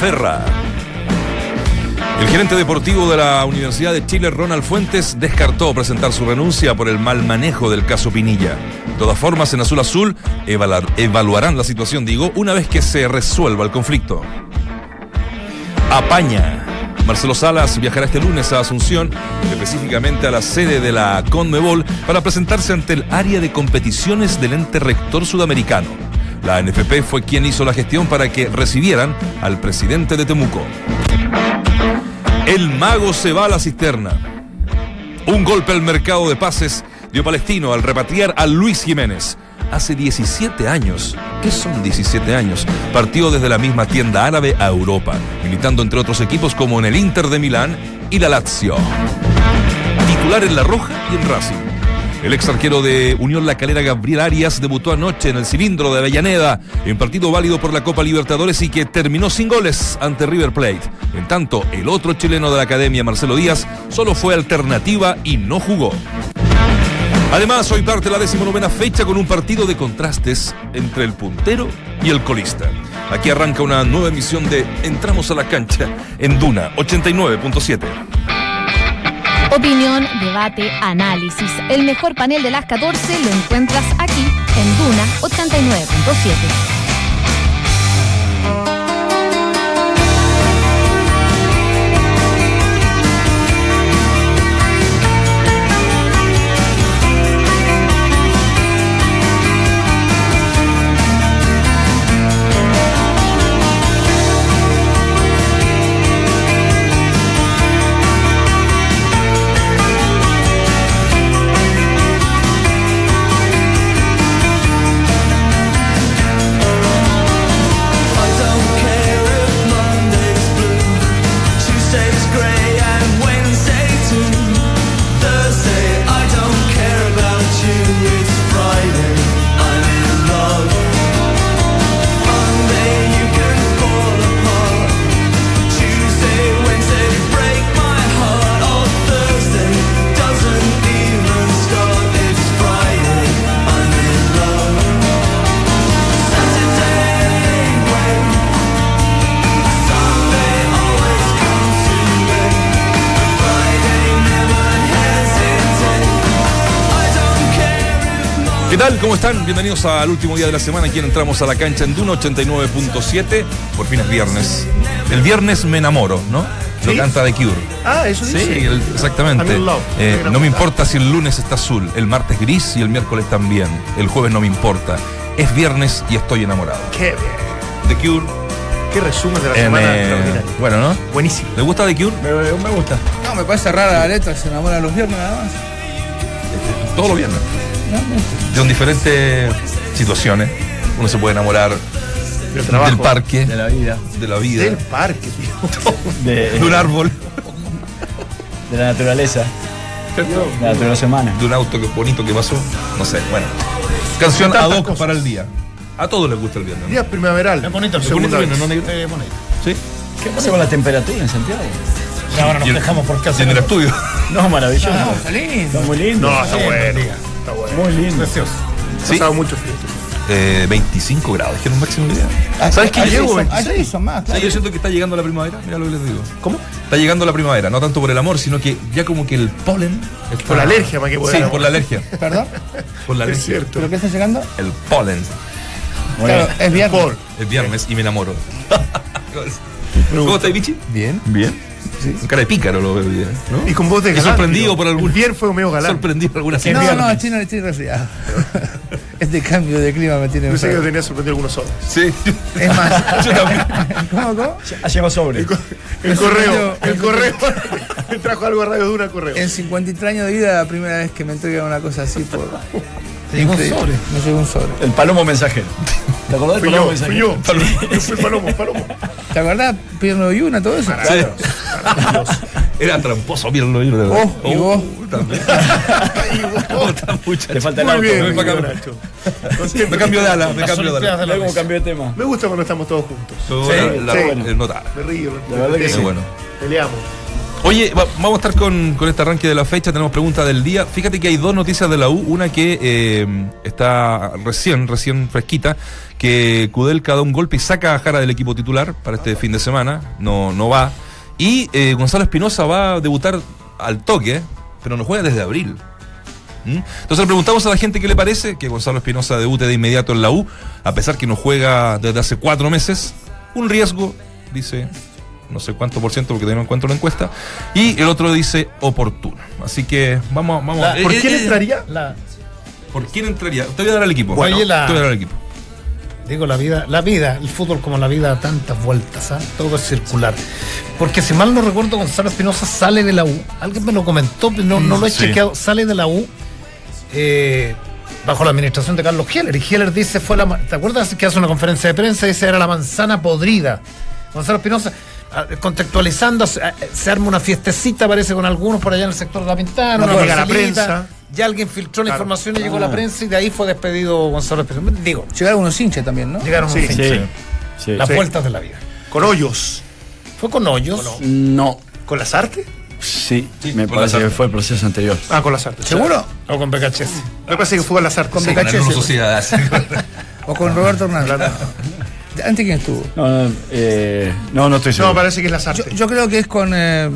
Ferra. El gerente deportivo de la Universidad de Chile, Ronald Fuentes, descartó presentar su renuncia por el mal manejo del caso Pinilla. De todas formas, en Azul Azul evaluarán la situación, digo, una vez que se resuelva el conflicto. Apaña. Marcelo Salas viajará este lunes a Asunción, específicamente a la sede de la Conmebol, para presentarse ante el área de competiciones del ente rector sudamericano. La NFP fue quien hizo la gestión para que recibieran al presidente de Temuco. El mago se va a la cisterna. Un golpe al mercado de pases dio Palestino al repatriar a Luis Jiménez. Hace 17 años, ¿qué son 17 años? Partió desde la misma tienda árabe a Europa, militando entre otros equipos como en el Inter de Milán y la Lazio. Titular en La Roja y en Racing. El ex arquero de Unión La Calera, Gabriel Arias, debutó anoche en el cilindro de Avellaneda, en partido válido por la Copa Libertadores y que terminó sin goles ante River Plate. En tanto, el otro chileno de la academia, Marcelo Díaz, solo fue alternativa y no jugó. Además, hoy parte la decimonovena fecha con un partido de contrastes entre el puntero y el colista. Aquí arranca una nueva emisión de Entramos a la cancha en Duna 89.7. Opinión, debate, análisis. El mejor panel de las 14 lo encuentras aquí en Duna 89.7. están? Bienvenidos al último día de la semana. Aquí entramos a la cancha en Duna 89.7. Por fin es viernes. El viernes me enamoro, ¿no? Lo canta The Cure. Ah, eso sí. Sí, exactamente. Eh, no me importa si el lunes está azul, el martes gris y el miércoles también. El jueves no me importa. Es viernes y estoy enamorado. Qué bien. The Cure. Qué resumen de la semana extraordinario. Bueno, ¿no? Buenísimo. ¿Le gusta The Cure? Me, gusta. No, me parece rara la letra, se enamora los viernes nada más. Todos los viernes de diferentes situaciones. Uno se puede enamorar del, parque, de la vida, de la vida, del parque, de, un árbol, de la naturaleza, de la naturaleza humana, de un auto que bonito que pasó, no sé, bueno. Canción ad hoc para el día. A todos les gusta el viernes. Día primaveral. Es bonito el segundo viernes, ¿no, negro? bonito. ¿Sí? ¿Qué pasa con la temperatura en Santiago? ahora nos dejamos por casa. En el estudio. No, maravilloso. No, está lindo. Está muy lindo. No, está bueno. Muy lindo. Precioso. ¿Sí? Pasado mucho frío. Eh, 25 grados, es que un máximo de día. Ah, ¿Sabes qué? Ayer son más. Claro. yo siento que está llegando la primavera, mira lo que les digo. ¿Cómo? Está llegando la primavera, no tanto por el amor, sino que ya como que el polen. Por la alergia, más que por Sí, por la alergia. ¿Perdón? Por la alergia. Es cierto. ¿Pero qué está llegando? El polen. Claro, es viernes. Es viernes y me enamoro. ¿Cómo estás, Vichy? Bien. Bien. Sí. cara de pícaro lo veo bien, ¿no? Y con voz de galán. sorprendido por algún. El bien fue medio galán. Sorprendido por alguna No, no, chino le estoy resfriado. este cambio de clima me tiene. Pensé que tenía sorprendido algunos sobres. Sí. Es más. Yo también. ¿Cómo, cómo? Ha llegado sobre. El, el correo. El correo. me trajo algo a Radio Dura correo. En 53 años de vida, la primera vez que me entregan una cosa así por. ¿Te llegó un sobre? Me llegó un sobre. El palomo mensajero. ¿Te acordás del palomo mensajero? Fui yo, yo fui el palomo, palomo. ¿Te acordás? Pierno y una, todo eso. Era tramposo Pierno y una. Oh, y oh, vos. También. y vos. Te falta el Muy auto. bien, me, cambio, me cambio de ala, me cambio de ala. cómo cambió de tema. Me gusta cuando estamos todos juntos. Sí, la, sí. Me río. La verdad que es sí. bueno. Peleamos. Oye, va- vamos a estar con, con este arranque de la fecha, tenemos pregunta del día. Fíjate que hay dos noticias de la U, una que eh, está recién, recién fresquita, que Kudelka da un golpe y saca a Jara del equipo titular para este fin de semana, no, no va. Y eh, Gonzalo Espinosa va a debutar al toque, pero no juega desde abril. ¿Mm? Entonces le preguntamos a la gente qué le parece que Gonzalo Espinosa debute de inmediato en la U, a pesar que no juega desde hace cuatro meses. Un riesgo, dice no sé cuánto por ciento porque todavía no encuentro la encuesta. Y el otro dice oportuno. Así que vamos, vamos. La- eh, ¿Por eh, quién eh, entraría? La- ¿Por quién entraría? Te voy a dar al equipo. Bueno, Oye, la- te voy a dar al equipo. Digo, la vida, la vida, el fútbol como la vida da tantas vueltas, ¿ah? todo es circular. Porque si mal no recuerdo, Gonzalo Espinosa sale de la U. Alguien me lo comentó, pero no, no lo he Sí. chequeado. Sale de la U eh, bajo la administración de Carlos Heller. Y Heller dice, fue la, ¿te acuerdas que hace una conferencia de prensa? Dice, era la manzana podrida. Gonzalo Espinosa, contextualizando, se, ah, se arma una fiestecita, parece, con algunos por allá en el sector de la Pintana. No una llega la prensa. Ya alguien filtró la Claro. información y llegó a la prensa y de ahí fue despedido Gonzalo Espinosa. Digo, Llegaron unos hinchas también, ¿no? llegaron Sí, unos sí. hinchas. Sí. Las Sí. vueltas de la vida. Con hoyos. Fue con hoyos. No. ¿Con las artes? Sí, Sí, me parece que fue el proceso anterior. Ah, con las artes. ¿Seguro? O con BKHS. Me parece que fue con las artes. Con sí. ¿O con Roberto Hernández? ¿Antes quién estuvo? No, no, eh, no, no estoy seguro. No, parece que es las Yo, artes. yo creo que es con. eh,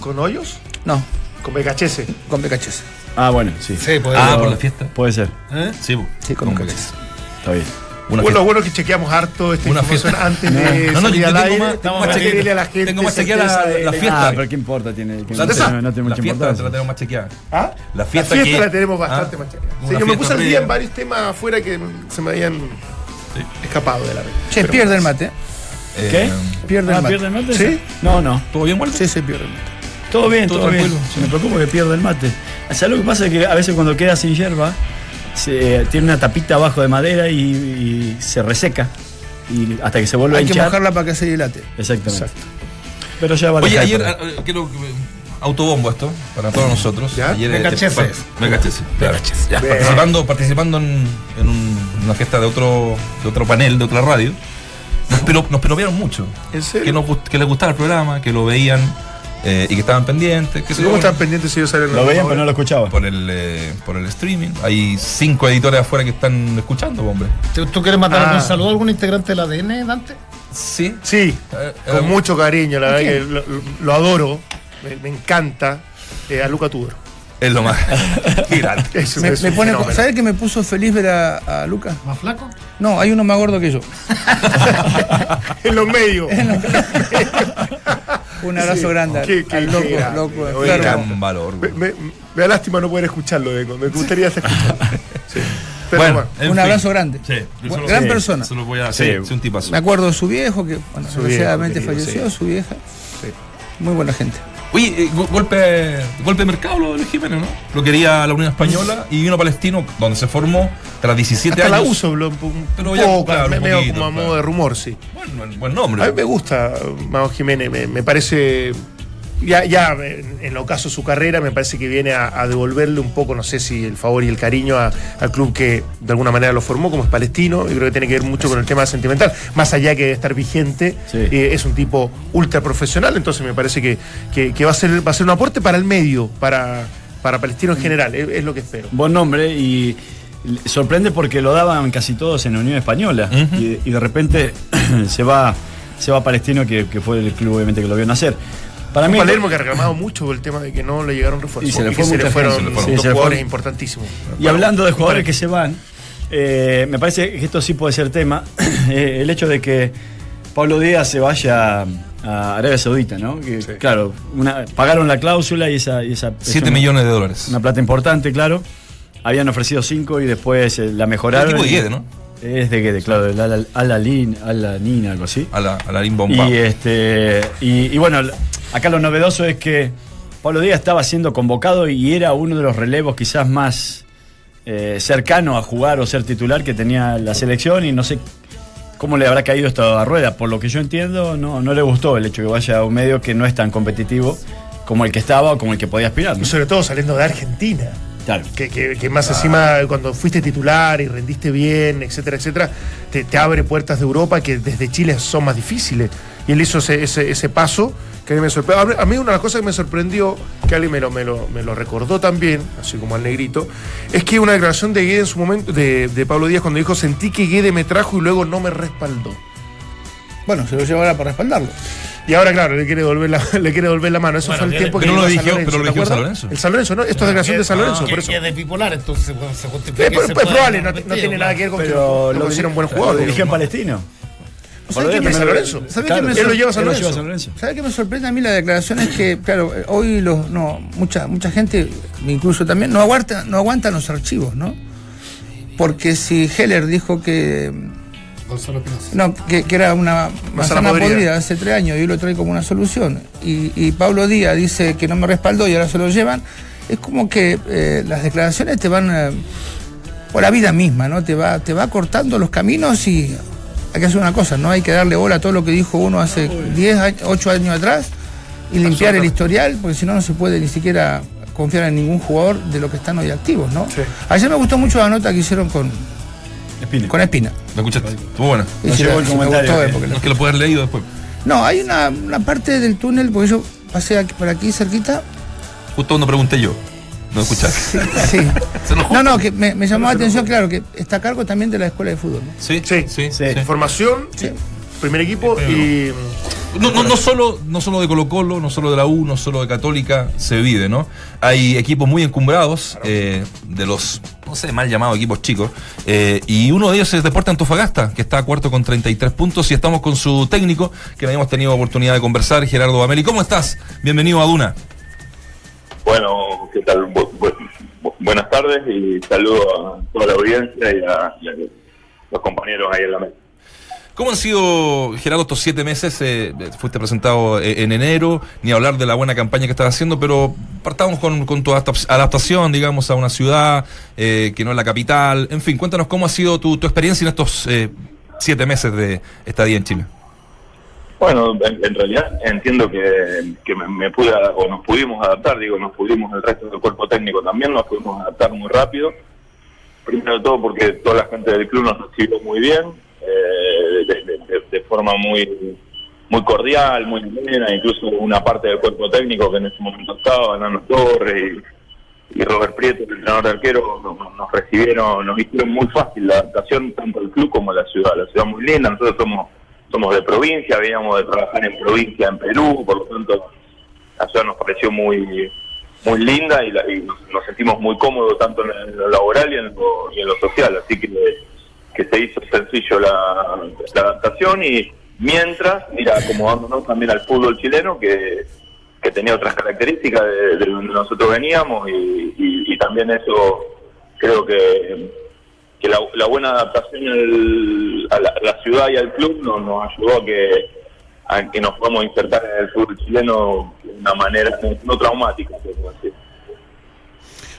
¿Con hoyos? no, Con BKHS. con BKHS. Ah, bueno, sí. Sí, puede Ah, por la fiesta. Puede ser, ¿Eh? Sí. Sí, con Hombre. BKHS. está bien. Una bueno, fiesta. bueno que chequeamos harto esta Una información fiesta. antes de No, no, salir yo al tengo aire. más- tengo más chequearle chequeada. a la gente. Tengo más chequeada la- la fiesta. Ah, pero qué importa, tiene que ¿La no, no tiene La mucha fiesta te la importancia. tenemos más chequeada. ¿Ah? La fiesta la que- la tenemos bastante Ah, más chequeada. Sí, yo me fiesta puse al día en varios temas afuera que se me habían escapado de la red. Che, pierde el mate. ¿Qué? Eh, Pierde Ah, el mate. ¿pierde el mate? ¿Sí? No, no. ¿Todo bien, Walter? Sí, sí, pierde el mate. Todo bien, Todo todo, bien. Se me preocupa que pierde el mate. ¿Sabes lo que pasa? Es que a veces cuando queda sin hierba, se, tiene una tapita abajo de madera y, y se reseca. Y hasta que se vuelve a Hay que mojarla para que se dilate. Exactamente. Pero ya va a Oye, ayer, ahí. ah, eh, que- autobombo esto, para todos nosotros. ¿Ya? Ayer, Me eh, caché ese. Me caché. Ya. Participando, participando en, en un- una fiesta de otro, de otro panel, de otra radio, nos, pero, nos peropearon mucho. ¿En serio? Que, nos, gust- que les gustaba el programa, que lo veían eh, y que estaban pendientes. Que se ¿Cómo están pendientes si yo salgo en Lo veían, pero no lo escuchaba. por el, eh, por el streaming. Hay cinco editores afuera que están escuchando, hombre. ¿Tú, tú quieres mandar Ah. algún saludo a algún integrante del ADN, Dante? Sí. Sí, Eh, con eh, mucho cariño, la verdad que lo, lo- lo adoro, me, me encanta eh, a Luca Tudor. Es lo más. Qué grande. Es, Me, es me un pone, fenómeno. ¿Sabes que me puso feliz ver a, a Lucas? ¿Más flaco? No, hay uno más gordo que yo. en los medios. Un abrazo grande. Qué- qué- al loco, qué grande. loco, Oye, enfermo. Gran valor. Me, güey. me- me da lástima no poder escucharlo, Deco. Me gustaría. Sí. Pero Bueno, bueno, en Un fin. abrazo grande. Sí, gran sí, persona. Solo voy a sí, Sí. sí, un tipazo. Me acuerdo de su viejo, que bueno, desgraciadamente falleció, sí. su vieja. Sí. Muy buena gente. Oye, eh, go- golpe, golpe de mercado lo de Jiménez, ¿no? Lo quería la Unión Española y vino a Palestino, donde se formó tras 17 hasta la años. uso habló un, Pero ya, poco, claro, me- un poquito, como a claro. modo de rumor, sí. Buen, buen- buen nombre. A mí me gusta Mago Jiménez, me, me parece. Ya, ya en, lo caso de su carrera, me parece que viene a, a devolverle un poco, no sé si el favor y el cariño a- al club que de alguna manera lo formó, como es palestino. Yo creo que tiene que ver mucho con el tema sentimental. Más allá que de estar vigente, Sí. eh, es un tipo ultra profesional, entonces me parece que, que- que va, a ser, va a ser un aporte para el medio, para, para palestino en general, es, es lo que espero. Buen nombre y sorprende porque lo daban casi todos en la Unión Española y, y de repente se va se va Palestino que, que fue el club obviamente que lo vio nacer. Para mí Palermo que ha reclamado mucho por el tema de que no le llegaron refuerzos Y se le y fue que se le fueron, gente, se le fueron. Sí, dos se le jugadores fue. importantísimos. Y hablando de jugadores que se van, eh, me parece que esto sí puede ser tema. eh, el hecho de que Pablo Díaz se vaya a Arabia Saudita, ¿no? Que, Sí. Claro, una- pagaron la cláusula y esa. Y esa es 7 una- millones de dólares. Una plata importante, claro. Habían ofrecido 5 y después eh, la mejoraron. El equipo de Guede, ¿no? Es de Guede, claro, del Al- Al-Alin, Al-Anin, algo así. A la, a la Bomba. Y, este, y, y bueno, acá lo novedoso es que Pablo Díaz estaba siendo convocado y era uno de los relevos quizás más eh, cercano a jugar o ser titular que tenía la selección y no sé cómo le habrá caído esto a Rueda. Por lo que yo entiendo, no, no le gustó el hecho que vaya a un medio que no es tan competitivo como el que estaba o como el que podía aspirar. ¿no? Y sobre todo saliendo de Argentina. Claro. Que, que- que más encima cuando fuiste titular y rendiste bien, etcétera, etcétera, te, te abre puertas de Europa que desde Chile son más difíciles. Y él hizo ese, ese, ese paso que a mí me sorprendió. A mí una de las cosas que me sorprendió, que alguien me lo, me lo, me lo recordó también, así como al negrito, es que una declaración de Guede en su momento, de, de Pablo Díaz, cuando dijo, sentí que Guede me trajo y luego no me respaldó. Bueno, se lo lleva ahora para respaldarlo. Y ahora, claro, le quiere devolver la, le quiere devolver la mano. Eso Bueno, fue el tiempo que pero no lo a San dijo- Lorenzo, pero lo ¿te dijo San? Lorenzo. El San Lorenzo, ¿no? Esto es declaración de San Lorenzo, por eso. Que es de bipolar, entonces bueno, se justifica. Eh, que se pueda probable, no, tiene nada que ver con que Pero lo lo un buen lo jugador. dirigió en. Palestino. ¿Sabe qué Pablo me Díaz San también- Lorenzo? ¿Sabe Claro, qué me Él lo lleva a San él lo lleva Lorenzo. a San Lorenzo. ¿Sabe qué me sorprende a mí la declaración? Es que, claro, hoy los, no, mucha, mucha gente, incluso también, no aguanta, no aguantan los archivos, ¿no? Porque si Heller dijo que no, que, que era una manzana podrida. podrida. hace tres años y hoy lo trae como una solución. Y, y Pablo Díaz dice que no me respaldó y ahora se lo llevan. Es como que eh, las declaraciones te van eh, por la vida misma, ¿no? Te va, te va cortando los caminos y hay que hacer una cosa, no hay que darle bola a todo lo que dijo uno hace 10, años, 8 años atrás y limpiar el historial, porque si no, no se puede ni siquiera confiar en ningún jugador de lo que están hoy activos, ¿no? Sí. Ayer me gustó mucho la nota que hicieron con, Espina. con Espina. ¿Me escuchaste? Estuvo buena. Sí, llegó el me comentario gustó, eh, porque No es que lo puedes haber leído después. No, hay una, una parte del túnel, porque yo pasé aquí- por aquí cerquita. Justo cuando pregunté yo. No escuchaste. Sí. sí. No, no, que me, me llamó la atención, claro, que está a cargo también de la escuela de fútbol. ¿no? Sí, Sí. sí, Sí. sí. Formación, primer equipo y. No, no, no, solo, no solo de Colo Colo, no solo de la U, no solo de Católica, se vive, ¿no? Hay equipos muy encumbrados, eh, de los, no sé, mal llamados equipos chicos, eh, y uno de ellos es Deporte Antofagasta, que está a cuarto con 33 puntos, y estamos con su técnico, que no habíamos tenido oportunidad de conversar, Gerardo Ameli. ¿Cómo estás? Bienvenido a Duna. Bueno, ¿qué tal? Bu- bu- bu- buenas tardes y saludo a toda la audiencia y a, los compañeros ahí en la mesa. ¿Cómo han sido, Gerardo, estos siete meses? Eh, fuiste presentado eh, en enero, ni hablar de la buena campaña que estás haciendo, pero partamos con, con tu adapta- adaptación, digamos, a una ciudad eh, que no es la capital. En fin, cuéntanos cómo ha sido tu, tu experiencia en estos eh, siete meses de estadía en Chile. Bueno, en, realidad entiendo que, que me, me pude o nos pudimos adaptar, digo, nos pudimos el resto del cuerpo técnico también, nos pudimos adaptar muy rápido. Primero de todo porque toda la gente del club nos recibió muy bien, eh, de, forma muy muy cordial, muy buena, incluso una parte del cuerpo técnico que en ese momento estaba, Nano Torres y, Robert Prieto, el entrenador de arquero, nos, nos recibieron, nos hicieron muy fácil la adaptación tanto el club como la ciudad. La ciudad muy linda, nosotros somos somos de provincia, veníamos de trabajar en provincia en Perú, por lo tanto la ciudad nos pareció muy muy linda y, la- y nos, sentimos muy cómodos tanto en lo laboral y en lo, y en lo social, así que, que se hizo sencillo la, la adaptación y mientras ir acomodándonos también al fútbol chileno que, que tenía otras características de, de donde nosotros veníamos y, y- y también eso creo que que la, buena adaptación a, la, ciudad y al club nos, ayudó a que a que nos podamos insertar en el fútbol chileno de una manera no, traumática.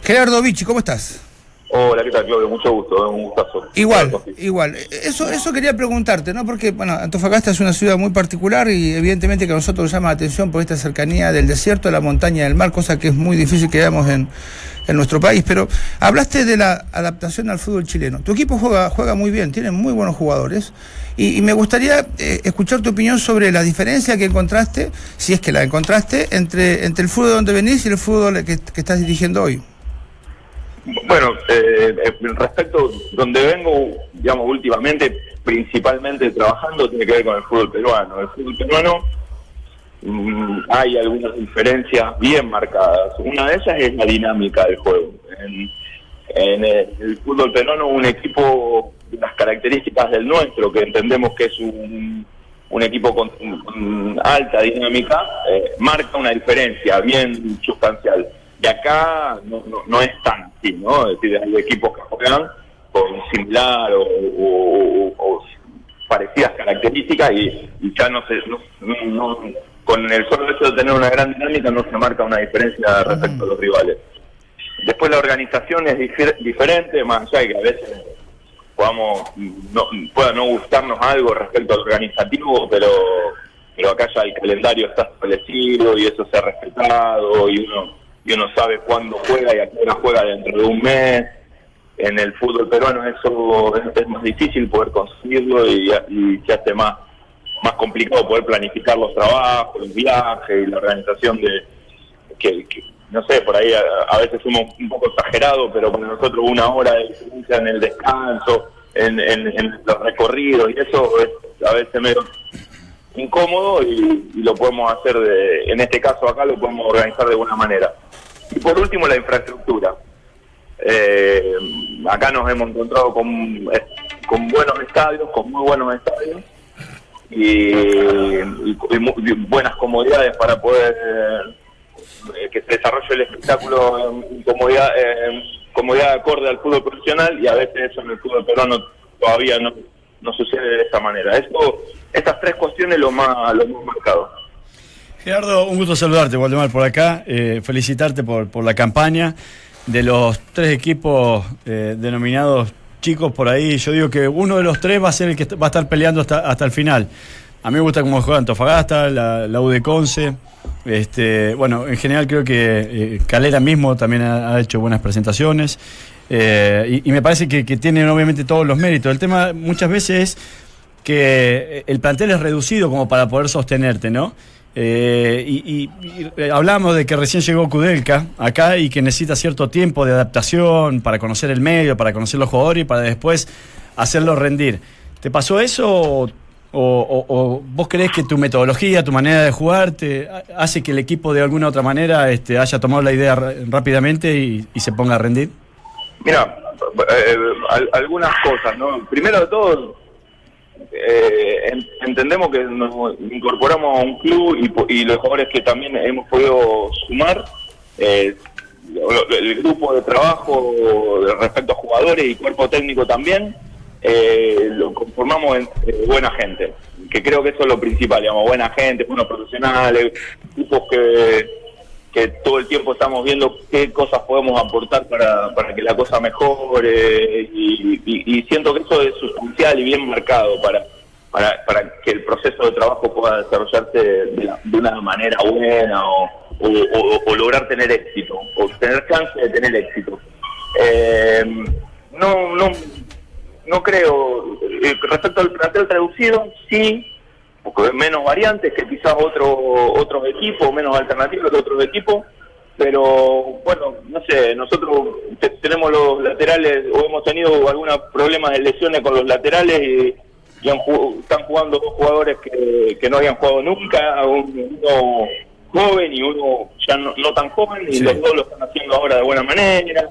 Gerardo Vichy, ¿cómo estás? Hola, ¿qué tal, Claudio? Mucho gusto, un gustazo. Igual, igual. Eso, eso quería preguntarte, ¿no? Porque, bueno, Antofagasta es una ciudad muy particular y evidentemente que a nosotros nos llama la atención por esta cercanía del desierto, de la montaña, del mar, cosa que es muy difícil que veamos en, en nuestro país. Pero hablaste de la adaptación al fútbol chileno. Tu equipo juega, juega muy bien, tiene muy buenos jugadores. Y, y me gustaría eh, escuchar tu opinión sobre la diferencia que encontraste, si es que la encontraste, entre, entre el fútbol donde venís y el fútbol que, que estás dirigiendo hoy. Bueno, eh, eh, respecto donde vengo, digamos, últimamente, principalmente trabajando, tiene que ver con el fútbol peruano. El fútbol peruano mm, hay algunas diferencias bien marcadas. Una de ellas es la dinámica del juego. En, el, fútbol peruano, un equipo las características del nuestro, que entendemos que es un, un equipo con, con alta dinámica, eh, marca una diferencia bien sustancial. De acá no, no, no es tan así, ¿no? Es decir, hay equipos que juegan con similar o, o- o parecidas características y, y ya no se, no, no- no- con el solo hecho de tener una gran dinámica no se marca una diferencia respecto a los rivales. Después la organización es difer- diferente, más allá de que a veces podamos no, pueda no gustarnos algo respecto al organizativo, pero pero acá ya el calendario está establecido y eso se ha respetado y uno y uno sabe cuándo juega y a qué hora juega dentro de un mes. En el fútbol peruano eso es, más difícil poder conseguirlo y, y se hace más más complicado poder planificar los trabajos, los viajes y la organización de que, no sé, por ahí a, veces somos un poco exagerados, pero para nosotros una hora de diferencia en el descanso, en, en- en los recorridos y eso es a veces medio incómodo y, lo podemos hacer de, en este caso acá lo podemos organizar de buena manera. Y por último la infraestructura. Eh, acá nos hemos encontrado con, con buenos estadios, con muy buenos estadios y, y- y buenas comodidades para poder eh, que se desarrolle el espectáculo en comodidad, comodidad acorde al fútbol profesional y a veces eso en el fútbol peruano todavía no, no sucede de esta manera. Esto, estas tres cuestiones lo más, lo más marcado. Gerardo, un gusto saludarte, Waldemar, por acá. Eh, felicitarte por, por la campaña. De los tres equipos eh, denominados chicos por ahí, yo digo que uno de los tres va a ser el que va a estar peleando hasta, hasta el final. A mí me gusta cómo juega Antofagasta, la, la U de Conce. Este, bueno, en general creo que eh, Calera mismo también ha, ha hecho buenas presentaciones. Eh, y, me parece que, tienen obviamente todos los méritos. El tema muchas veces es que el plantel es reducido como para poder sostenerte, ¿no? Eh, y, y- y hablamos de que recién llegó Kudelka acá y que necesita cierto tiempo de adaptación para conocer el medio, para conocer los jugadores y para después hacerlo rendir. ¿Te pasó eso o, vos crees que tu metodología, tu manera de jugar te ha- hace que el equipo de alguna otra manera este, haya tomado la idea rápidamente y se ponga a rendir? Mira, eh, al- algunas cosas, ¿no? Primero de todo, eh, en- entendemos que nos incorporamos a un club y, y los jugadores que también hemos podido sumar, eh, el grupo de trabajo respecto a jugadores y cuerpo técnico también, eh, lo conformamos en eh, buena gente, que creo que eso es lo principal, digamos, buena gente, buenos profesionales, grupos que todo el tiempo estamos viendo qué cosas podemos aportar para, para que la cosa mejore y, y- siento que eso es sustancial y bien marcado para, para, para que el proceso de trabajo pueda desarrollarse de, la- de una manera buena o, o- o- lograr tener éxito o tener chance de tener éxito. Eh, no, no, no creo, eh, respecto al plantel traducido, sí, menos variantes que quizás otro, otros equipos, menos alternativas que otros equipos, pero bueno, no sé, nosotros te- tenemos los laterales o hemos tenido algunos problemas de lesiones con los laterales y, y han están jugando dos jugadores que, que no habían jugado nunca, un- uno joven y uno ya no, no tan joven, y Sí. los dos lo están haciendo ahora de buena manera.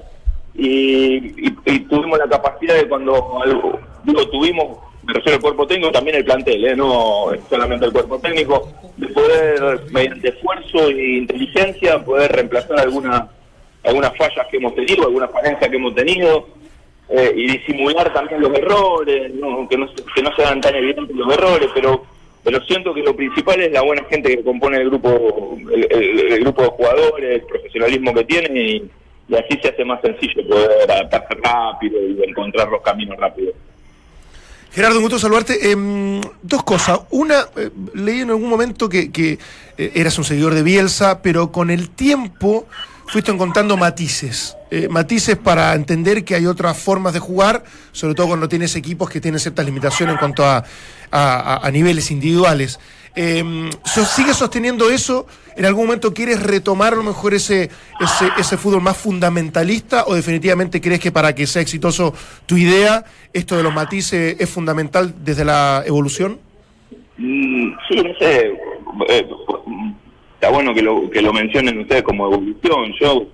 Y, y- y tuvimos la capacidad de cuando algo, digo, tuvimos, me refiero al cuerpo técnico, también el plantel, ¿eh? no solamente el cuerpo técnico, de poder, mediante esfuerzo e inteligencia, poder reemplazar alguna, algunas fallas que hemos tenido, algunas falencias que hemos tenido, eh, y disimular también los errores, ¿no? Que, no, que no sean tan evidentes los errores, pero pero siento que lo principal es la buena gente que compone el grupo el, grupo de jugadores, el profesionalismo que tienen y, y así se hace más sencillo poder adaptarse rápido y encontrar los caminos rápidos. Gerardo, un gusto saludarte. Em, dos cosas. Una, eh, leí en algún momento que, que, eh, eras un seguidor de Bielsa, pero con el tiempo fuiste encontrando matices. Eh, matices para entender que hay otras formas de jugar, sobre todo cuando tienes equipos que tienen ciertas limitaciones en cuanto a, a- niveles individuales. So- ¿Sigues sosteniendo eso? ¿En algún momento quieres retomar a lo mejor ese, ese, ese fútbol más fundamentalista o definitivamente crees que para que sea exitoso tu idea, esto de los matices es fundamental desde la evolución? Mm, sí, no sé, eh, está bueno que lo, que lo mencionen ustedes como evolución. Yo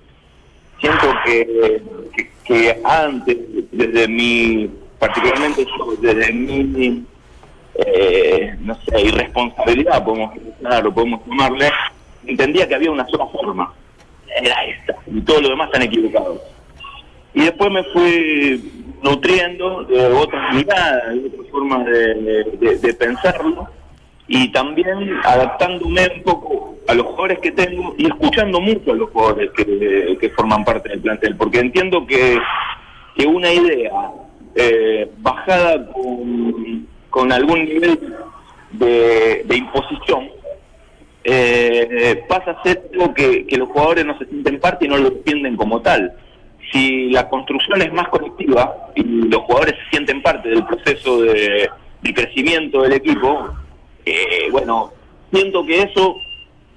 siento que, que, que antes, desde mi, particularmente yo, desde mi, eh, no sé, irresponsabilidad, podemos claro, podemos tomarle, entendía que había una sola forma, era esta, y todo lo demás están equivocados. Y después me fui nutriendo de otras miradas, de otras formas de, de- de pensarlo, y también adaptándome un poco a los jugadores que tengo y escuchando mucho a los jugadores que, que forman parte del plantel, porque entiendo que, que una idea eh, bajada con, con algún nivel de, imposición eh, pasa a ser algo que, que los jugadores no se sienten parte y no lo entienden como tal. Si la construcción es más colectiva y los jugadores se sienten parte del proceso de, de crecimiento del equipo, Eh, bueno, siento que eso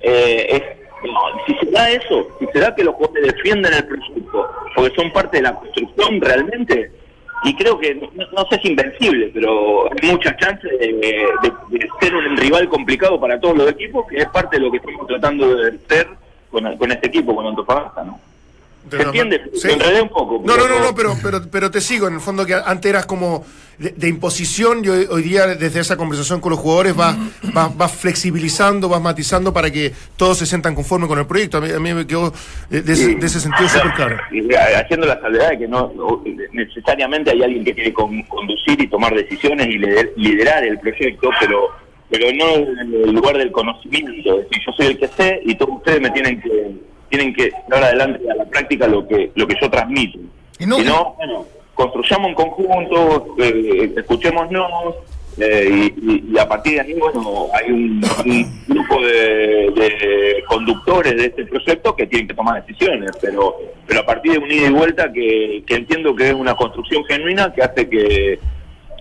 eh, es no, si se da eso, si se da que los jugadores defienden el proyecto, porque son parte de la construcción realmente, y creo que no, no sé si invencible, pero hay muchas chances de, de- de ser un rival complicado para todos los equipos, que es parte de lo que estamos tratando de ser con, con este equipo, con Antofagasta, ¿no? ¿Se entiende? sí. Me enredé un poco. No, no, no, no, pero, pero, pero te sigo. En el fondo que antes eras como de, de imposición y hoy, hoy día desde esa conversación con los jugadores vas, vas, vas flexibilizando, vas matizando para que todos se sientan conformes con el proyecto. A mí, a mí me quedó de, de ese, de ese sentido súper claro. Y, eh, haciendo la salvedad de que no no, necesariamente hay alguien que tiene que con- conducir y tomar decisiones y lider- liderar el proyecto, pero pero no en el lugar del conocimiento. Es decir, yo soy el que sé y todos ustedes me tienen que tienen que dar adelante a la práctica lo que lo que yo transmito. Y no- si no, bueno, construyamos en conjunto, eh, escuchémonos. eh, y, a partir de ahí, bueno, hay un, un grupo de, de conductores de este proyecto que tienen que tomar decisiones, pero pero a partir de un ida y vuelta que, que entiendo que es una construcción genuina que hace que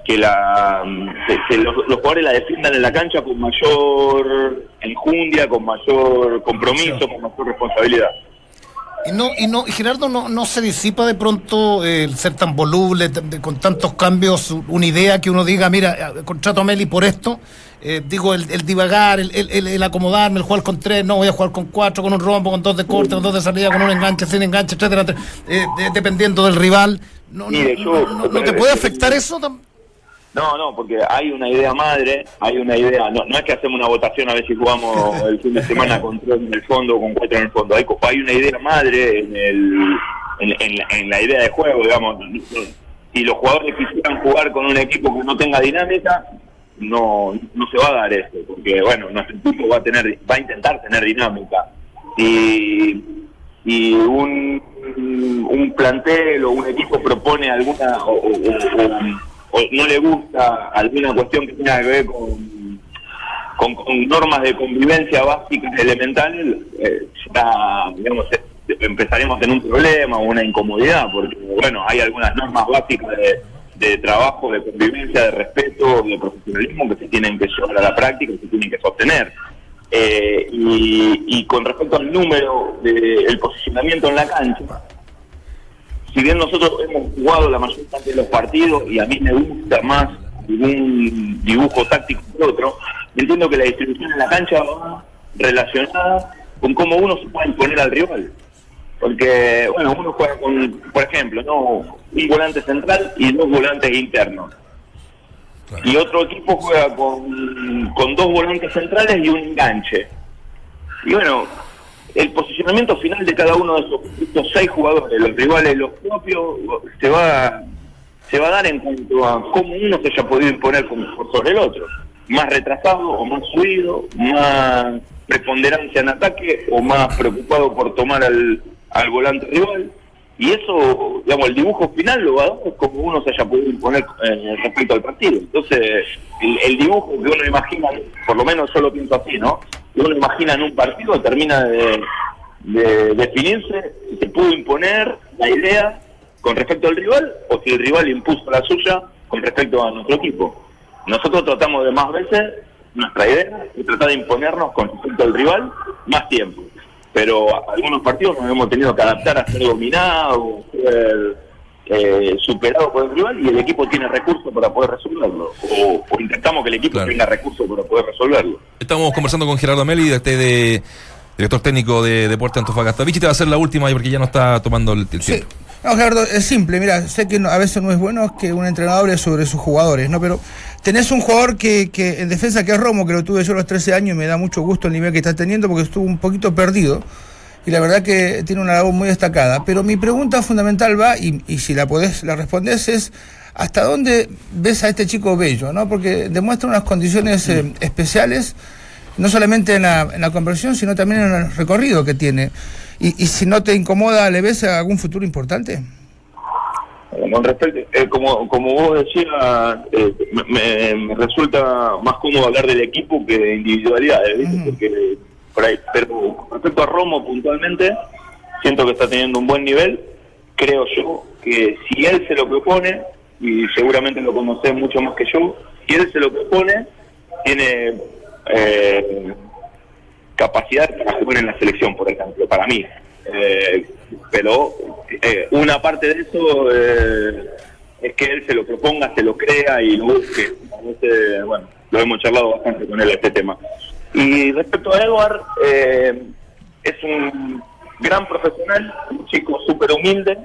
que, la, que, que los, los jugadores la defiendan en la cancha con mayor enjundia, con mayor compromiso, con mayor responsabilidad. Y no, y no, y Gerardo, no, no se disipa de pronto el ser tan voluble, con tantos cambios, una idea que uno diga, mira, eh, contrato a Meli por esto, eh, digo, el, el divagar, el, el- el- acomodarme, el jugar con tres, no, voy a jugar con cuatro, con un rombo, con dos de corte, con dos de salida, con un enganche, sin enganche, etcétera, eh, de- dependiendo del rival. No, no, Mire, yo- no- no- ¿no te puede afectar eso? No, no, porque hay una idea madre, hay una idea, no, no es que hacemos una votación a ver si jugamos el fin de semana con tres en el fondo o con cuatro en el fondo, hay, hay una idea madre en, el, en, en en la idea de juego, digamos. Si los jugadores quisieran jugar con un equipo que no tenga dinámica, no, no se va a dar eso, porque bueno, nuestro equipo va a tener, va a intentar tener dinámica. Y, y un, plantel o un equipo propone alguna o no le gusta alguna cuestión que tenga que ver con, con, normas de convivencia básicas elementales, eh, ya, digamos, eh, empezaremos en un problema o una incomodidad, porque bueno, hay algunas normas básicas de, de trabajo, de convivencia, de respeto, de profesionalismo que se tienen que llevar a la práctica y se tienen que sostener. Eh, y, y con respecto al número del posicionamiento en la cancha, si bien nosotros hemos jugado la mayor parte de los partidos y a mí me gusta más algún dibujo táctico que otro, entiendo que la distribución en la cancha va relacionada con cómo uno se puede imponer al rival. Porque, bueno, uno juega con, por ejemplo, no un volante central y dos volantes internos. Y otro equipo juega con, con dos volantes centrales y un enganche. Y bueno, el posicionamiento final de cada uno de esos, seis jugadores, los rivales, los propios, se va se va a dar en cuanto a cómo uno se haya podido imponer por sobre el otro. Más retrasado o más subido, más preponderancia en ataque o más preocupado por tomar al, al volante rival. Y eso, digamos, el dibujo final lo va a dar como uno se haya podido imponer eh, respecto al partido. Entonces, el, el dibujo que uno imagina, por lo menos yo lo pienso así, ¿no? Que uno imagina en un partido termina de, de definirse si se pudo imponer la idea con respecto al rival o si el rival impuso la suya con respecto a nuestro equipo. Nosotros tratamos de más veces, nuestra idea es tratar de imponernos con respecto al rival más tiempo. Pero algunos partidos nos hemos tenido que adaptar a ser dominados, ser eh, superados por el rival y el equipo tiene recursos para poder resolverlo. O, o intentamos que el equipo Claro. tenga recursos para poder resolverlo. Estamos conversando con Gerardo Ameli, de, este de director técnico de Deporte Antofagasta. Vichy te va a hacer la última porque ya no está tomando el, el Sí. tiempo. No, Gerardo, es simple, mira, sé que no- a veces no es bueno que un entrenador hable sobre sus jugadores, ¿no? Pero tenés un jugador que, que en defensa que es Romo, que lo tuve yo a los 13 años y me da mucho gusto el nivel que está teniendo porque estuvo un poquito perdido y la verdad que tiene una labor muy destacada. Pero mi pregunta fundamental va, y, y si la podés, la respondés, es ¿hasta dónde ves a este chico bello, ¿no? Porque demuestra unas condiciones eh, especiales no solamente en la, en la conversión, sino también en el recorrido que tiene. Y, y si no te incomoda, ¿le ves algún futuro importante? Con respecto, eh, como, como vos decías, eh, me, me- me resulta más cómodo hablar del equipo que de individualidades, ¿viste? Porque por ahí, pero respecto a Romo puntualmente, siento que está teniendo un buen nivel. Creo yo que si él se lo propone, y seguramente lo conoce mucho más que yo, si él se lo propone, tiene eh, capacidad para jugar en la selección, por ejemplo, para mí. Eh, pero eh, una parte de eso eh, es que él se lo proponga, se lo crea y lo busque. Bueno, lo hemos charlado bastante con él este tema. Y respecto a Edward, eh, es un gran profesional, un chico súper humilde,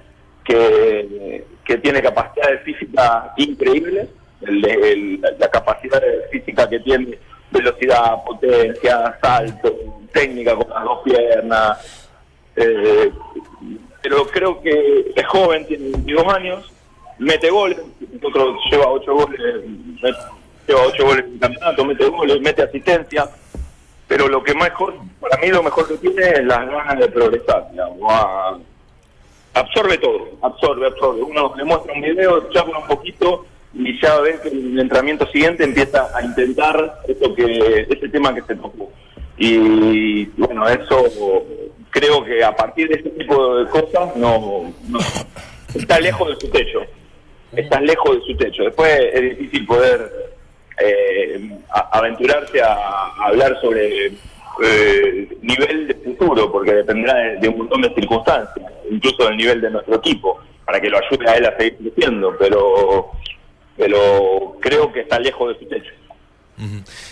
que, que tiene capacidades físicas increíbles, el- el- la capacidad física que tiene, velocidad, potencia, salto, técnica con las dos piernas. eh, pero creo que es joven, tiene 22 años, mete goles, nosotros lleva 8 goles, lleva 8 goles en campeonato, mete goles, mete asistencia pero lo que mejor, para mí lo mejor que tiene es las ganas de progresar, digamos, absorbe todo, absorbe, absorbe. Uno le muestra un video, charla un poquito y ya ve que en el entrenamiento siguiente empieza a intentar eso que, ese tema que se tocó. Y bueno, eso creo que a partir de ese tipo de cosas no, no está lejos de su techo. Está lejos de su techo. Después es difícil poder eh, a- aventurarse a, a hablar sobre eh, nivel de futuro, porque dependerá de, de un montón de circunstancias, incluso del nivel de nuestro equipo, para que lo ayude a él a seguir creciendo, pero, pero creo que está lejos de su techo.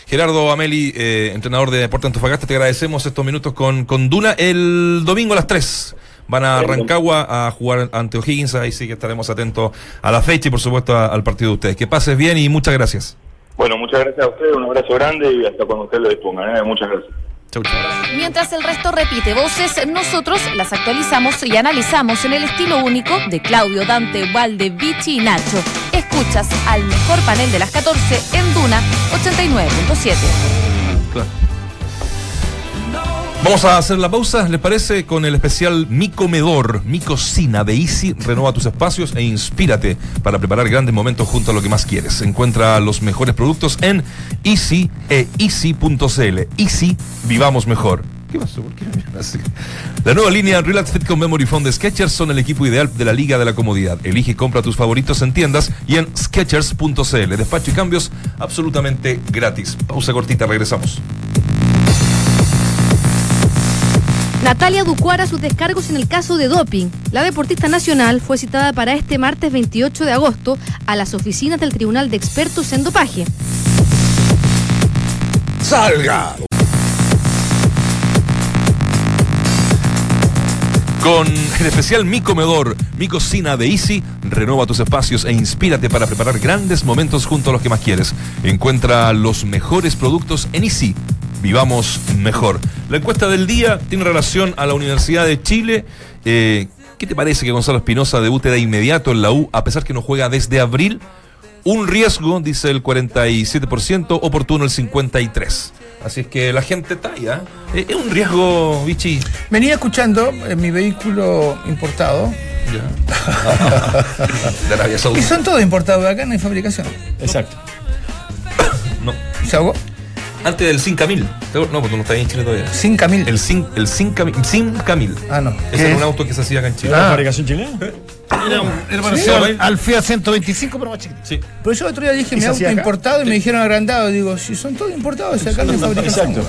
Gerardo Ameli, eh, entrenador de Deportes Antofagasta, te agradecemos estos minutos con, con Duna. El domingo a las 3 van a Rancagua a jugar ante O'Higgins. Ahí sí que estaremos atentos a la fecha y, por supuesto, a- al partido de ustedes. Que pases bien y muchas gracias. Bueno, muchas gracias a ustedes, un abrazo grande y hasta cuando ustedes lo dispongan. ¿eh? Muchas gracias. Chau, chau. Mientras el resto repite voces, nosotros las actualizamos y analizamos en el estilo único de Claudio, Dante, Valde, Vichy y Nacho. Escuchas al mejor panel de las 14 en Duna 89.7. Claro. Vamos a hacer la pausa, ¿les parece? Con el especial Mi Comedor, Mi Cocina de Easy. Renova tus espacios e inspírate para preparar grandes momentos junto a lo que más quieres. Encuentra los mejores productos en Easy e Easy.cl. Easy, vivamos mejor. ¿Qué pasó? ¿Por qué así? La nueva línea Relax Fit con Memory Foam de Skechers son el equipo ideal de la Liga de la Comodidad. Elige y compra tus favoritos en tiendas y en Skechers.cl. Despacho y cambios absolutamente gratis. Pausa cortita, regresamos. Natalia Ducuara sus descargos en el caso de doping. La deportista nacional fue citada para este martes 28 de agosto a las oficinas del Tribunal de Expertos en Dopaje. Salga. Con el especial Mi Comedor, Mi Cocina de Easy, renueva tus espacios e inspírate para preparar grandes momentos junto a los que más quieres. Encuentra los mejores productos en Easy. Vivamos mejor. La encuesta del día tiene relación a la Universidad de Chile. Eh, ¿Qué te parece que Gonzalo Espinosa debute de inmediato en la U a pesar que no juega desde abril? Un riesgo, dice el 47%, oportuno el 53%. Así es que la gente está ahí, ¿ah? Eh, Es un riesgo, Vichy. Venía escuchando en mi vehículo importado. de Arabia Y Saudita. son todos importados, acá no hay fabricación. Exacto. No. ¿Se ahogó? Antes del 5000. No, pues tú no estás ahí en Chile todavía. Sin Camil. El 5 el 5000. Ah, no. Ese ¿Qué era es? un auto que se hacía acá en Chile. ¿La fabricación chilena? Era, un- era parecido al, al Fiat 125, pero más chiquito. Sí. Pero yo otro día dije ¿Y mi auto importado y me dijeron agrandado. Digo, si son todos importados, si acá no fabricación. Exacto.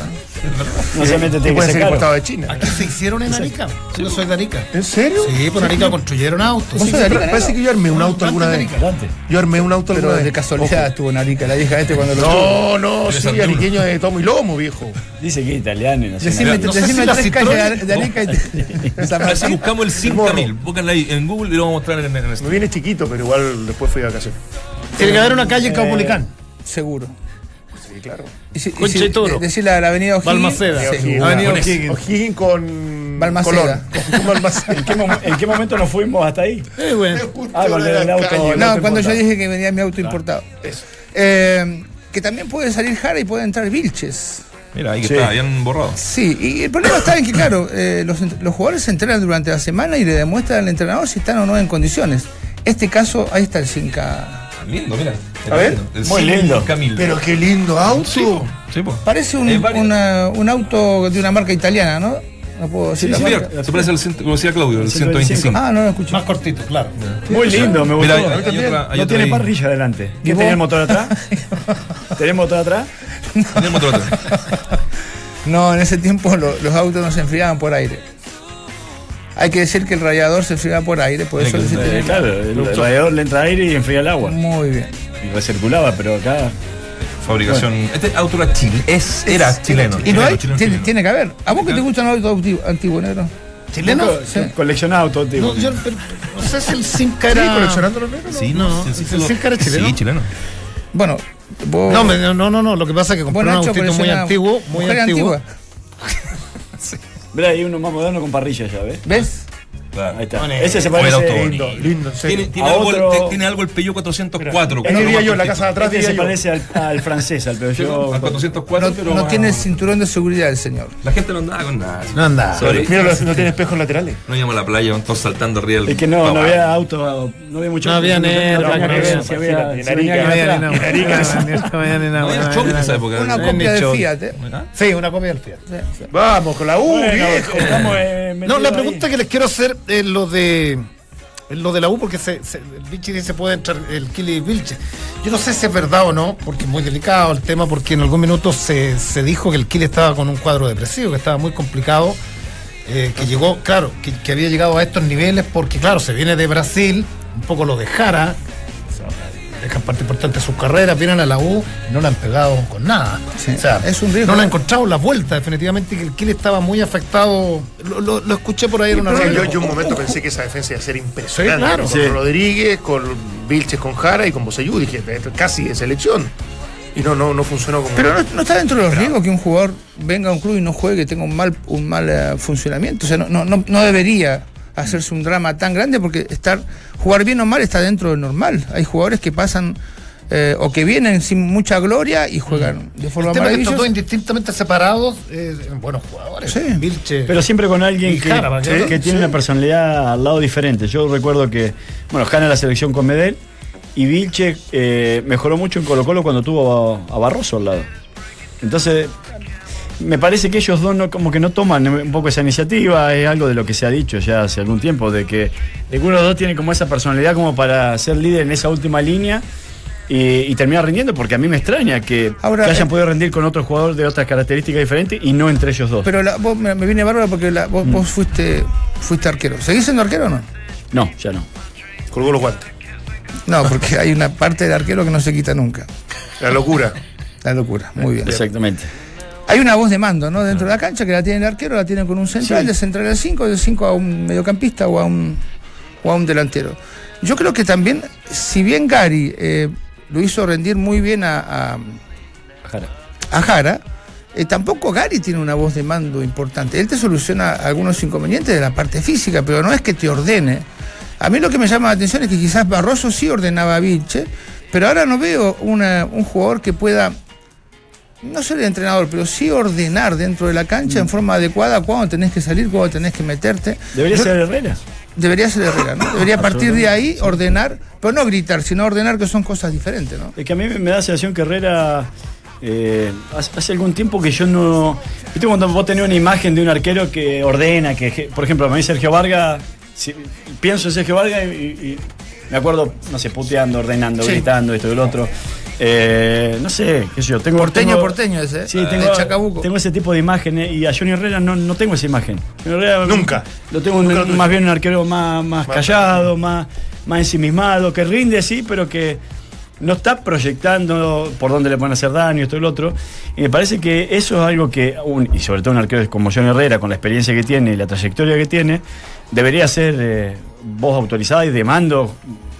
No se mete, tiene que puede ser importado de China. Aquí se hicieron en Arica. Yo soy de Arica. ¿En serio? Sí, por Arica construyeron autos. ¿Vos Sí, sos de Parece que yo armé un auto alguna vez. Yo armé un auto Pero alguna de vez. casualidad estuvo en Arica, la vieja este cuando lo. No, no, sí, Santiago. ariqueño de tomo y lomo, viejo. Dice que es italiano y No decime tres calles de Arica y A buscamos el 5000. Búscanla ahí en Google y lo vamos a mostrar en, en Me viene chiquito, pero igual después fui de vacaciones. Tiene que haber una calle en Eh, Caupolicán. Seguro. Sí, claro. Y si- y Concha si- y Toro. de- Decir la, la avenida O'Higgins. Balmaceda. Sí. Avenida Con- O'Higgins. O'Higgins con Balmaceda. Colón. Con Balmaceda. ¿En qué, momen- en qué momento nos fuimos hasta ahí? Eh, bueno. Ah, con el auto. el No, auto cuando yo dije que venía mi auto importado. Eh, que también puede salir Jara y puede entrar Vilches. Mira, ahí que Sí. está, habían borrado. Sí, y el problema está en que, claro, eh, los, los jugadores se entrenan durante la semana y le demuestran al entrenador si están o no en condiciones. Este caso, ahí está el 5K. Lindo, mira. A ver. El Muy lindo. 5000. Pero qué lindo auto. Sí, po. Sí, po. Parece un, una- un auto de una marca italiana, ¿no? No puedo decir Sí, la sí, marca. mira, se parece al, como decía Claudio, el 125. Ah, no lo escuché. Más cortito, claro. Muy lindo, me Mira, gustó. hay- hay otra- hay no tiene ahí. parrilla adelante. ¿Y ¿Qué tiene el motor atrás? ¿Tenemos motor atrás? Tenemos otro atrás. No, en ese tiempo lo- los autos no se enfriaban por aire. Hay que decir que el radiador se enfriaba por aire, por eso se Eh, tiene- claro, el radiador le entra aire y enfría el agua. Muy bien. Y recirculaba, pero acá. Fabricación. Este auto era chile, es, era chileno. Y no hay, chileno, tiene, chileno. tiene que haber. ¿A vos que te gustan los autos antiguos, antiguos, negro? ¿Chileno? Sí. Coleccionaba autos, tío. No, yo pero no sé si el Cinca ¿Sí? era. ¿Coleccionando los negros? Sí, No, sí, sí, ¿el sí, Cinca era chileno? Sí, chileno. Bueno, vos. No, me- no, no, no, lo que pasa es que compré vos, un autito muy coleccionás antiguo, muy antiguo. antiguas. Mira, hay uno más moderno con parrilla ya, ¿ves? ¿Ves? Claro. Ahí está. Ese se parece. Lindo, lindo. Tiene, tiene, algo, otro- el- tiene algo el Peugeot 404. Ahí diría yo, la casa de atrás Este se yo. parece al, al francés, al Peugeot. Al 404, No, pero. no tiene cinturón de seguridad el señor. La gente no andaba con nada. No anda. Sorry. Mira, no tiene espejos laterales. No íbamos a la playa, todos saltando arriba del. Es que no, no había auto, no había mucho No había negro, no había ni una- había ni una- copia ni de choque. Fiat, ¿eh? Sí, una copia del Fiat. Vamos, con la U, viejo. eh, No, la pregunta que les quiero hacer es lo de lo de la U, porque se, se- el Vichy dice puede entrar el Kili Vilche. Yo no sé si es verdad o no, porque es muy delicado el tema, porque en algún minuto se, se dijo que el Kili estaba con un cuadro depresivo, que estaba muy complicado, eh, que llegó, claro, que, había llegado a estos niveles, porque claro, se viene de Brasil, un poco lo de Jara, o sea, dejan parte importante de sus carreras, vienen a la U y no la han pegado con nada. Sí, o sea, es un riesgo. No le han encontrado la vuelta, definitivamente, que el Kili estaba muy afectado. Lo, lo- lo escuché por ahí en una radio. yo, yo un momento pensé que esa defensa iba a ser impresionante. Sí, claro. Con Sí. Rodríguez, con Vilches, con Jara y con Bosellú. Dije, casi de selección. Y no, no, no funcionó como. Pero no, no está dentro de los riesgos que un jugador venga a un club y no juegue, tenga un mal, un mal eh, funcionamiento. O sea, no, no debería hacerse un drama tan grande porque estar jugar bien o mal está dentro del normal. Hay jugadores que pasan eh, o que vienen sin mucha gloria y juegan de forma El tema es que estos maravillosa. dos indistintamente separados, eh, buenos jugadores. Sí. Vilche. Pero siempre con alguien que, Jara, ¿verdad? que tiene Sí. una personalidad al lado diferente. Yo recuerdo que, bueno, Jana la selección con Medel y Vilche eh, mejoró mucho en Colo Colo cuando tuvo a, a Barroso al lado. Entonces, me parece que ellos dos no, como que no toman un poco esa iniciativa, es algo de lo que se ha dicho ya hace algún tiempo, de que ninguno de los dos tiene como esa personalidad como para ser líder en esa última línea. Y, y terminar rindiendo, porque a mí me extraña que, Ahora, que hayan eh, podido rendir con otro jugador de otras características diferentes y no entre ellos dos. Pero la- vos, me, me viene bárbaro porque la- vos, vos fuiste, fuiste arquero. ¿Seguís siendo arquero o no? No, ya no. Colgó los guantes. No, porque hay una parte del arquero que no se quita nunca. La locura. La locura, muy bien. Exactamente. Hay una voz de mando, ¿no? Dentro de la cancha que la tiene el arquero, la tiene con un central, Sí. de central al 5, de 5 a un mediocampista o a un, o a un delantero. Yo creo que también, si bien Gary eh, lo hizo rendir muy bien a, a, Jara. a Jara, eh, tampoco Gary tiene una voz de mando importante. Él te soluciona algunos inconvenientes de la parte física, pero no es que te ordene. A mí lo que me llama la atención es que quizás Barroso sí ordenaba a Vilche, pero ahora no veo una- un jugador que pueda, no ser el entrenador, pero sí ordenar dentro de la cancha en forma adecuada cuándo tenés que salir, cuándo tenés que meterte. Debería Yo- ser Herrera. Debería ser Herrera, ¿no? Debería partir de ahí, ordenar, pero no gritar, sino ordenar que son cosas diferentes, ¿no? Es que a mí me da la sensación que Herrera. eh, hace, algún tiempo que yo no. ¿Viste cuando vos tenés una imagen de un arquero que ordena, que, que- por ejemplo, a mí Sergio Vargas, si- pienso en Sergio Vargas y, y me acuerdo, no sé, puteando, ordenando, Sí. gritando, esto y lo otro. Eh, no sé, qué sé yo, tengo. Porteño, tengo- porteño ese, ¿eh? Sí, De tengo, Chacabuco. tengo ese tipo de imágenes y a Johnny Herrera no, no tengo esa imagen. Herrera, Nunca. Lo tengo un- lo más bien un arquero más, más callado, más, más ensimismado, que rinde sí, pero que no está proyectando por dónde le pueden hacer daño, esto y lo otro. Y me parece que eso es algo que, un- y sobre todo un arquero como Johnny Herrera, con la experiencia que tiene y la trayectoria que tiene, debería ser eh, voz autorizada y de mando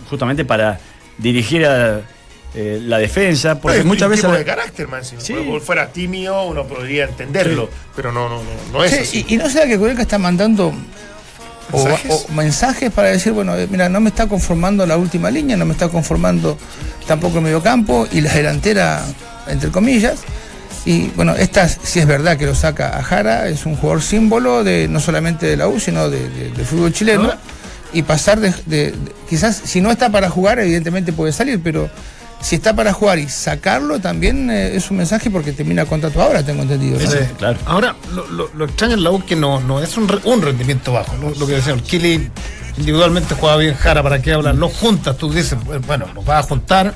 justamente para dirigir a eh, la defensa, porque es muchas un veces... tipo de carácter, man. Si Sí. fuera tímido, uno podría entenderlo. Pero no, no, no, no es Sí, así. y, y no será que Cuenca está mandando ¿Mensajes? o mensajes para decir, bueno, eh, mira, no me está conformando la última línea, no me está conformando tampoco el mediocampo y la delantera, entre comillas. Y bueno, esta, si es verdad que lo saca a Jara, es un jugador símbolo de no solamente de la U, sino de- de- del fútbol chileno. Y pasar de, de- de- quizás, si no está para jugar, evidentemente puede salir, pero si está para jugar y sacarlo también eh, es un mensaje porque termina contrato ahora, tengo entendido. ¿no? Sí, claro. Ahora, lo, lo- lo extraño en la U que no, no es un, re- un rendimiento bajo. Lo, lo que decía, el Kili individualmente juega bien Jara, ¿para qué hablar? Los juntas, tú dices, bueno, los vas a juntar,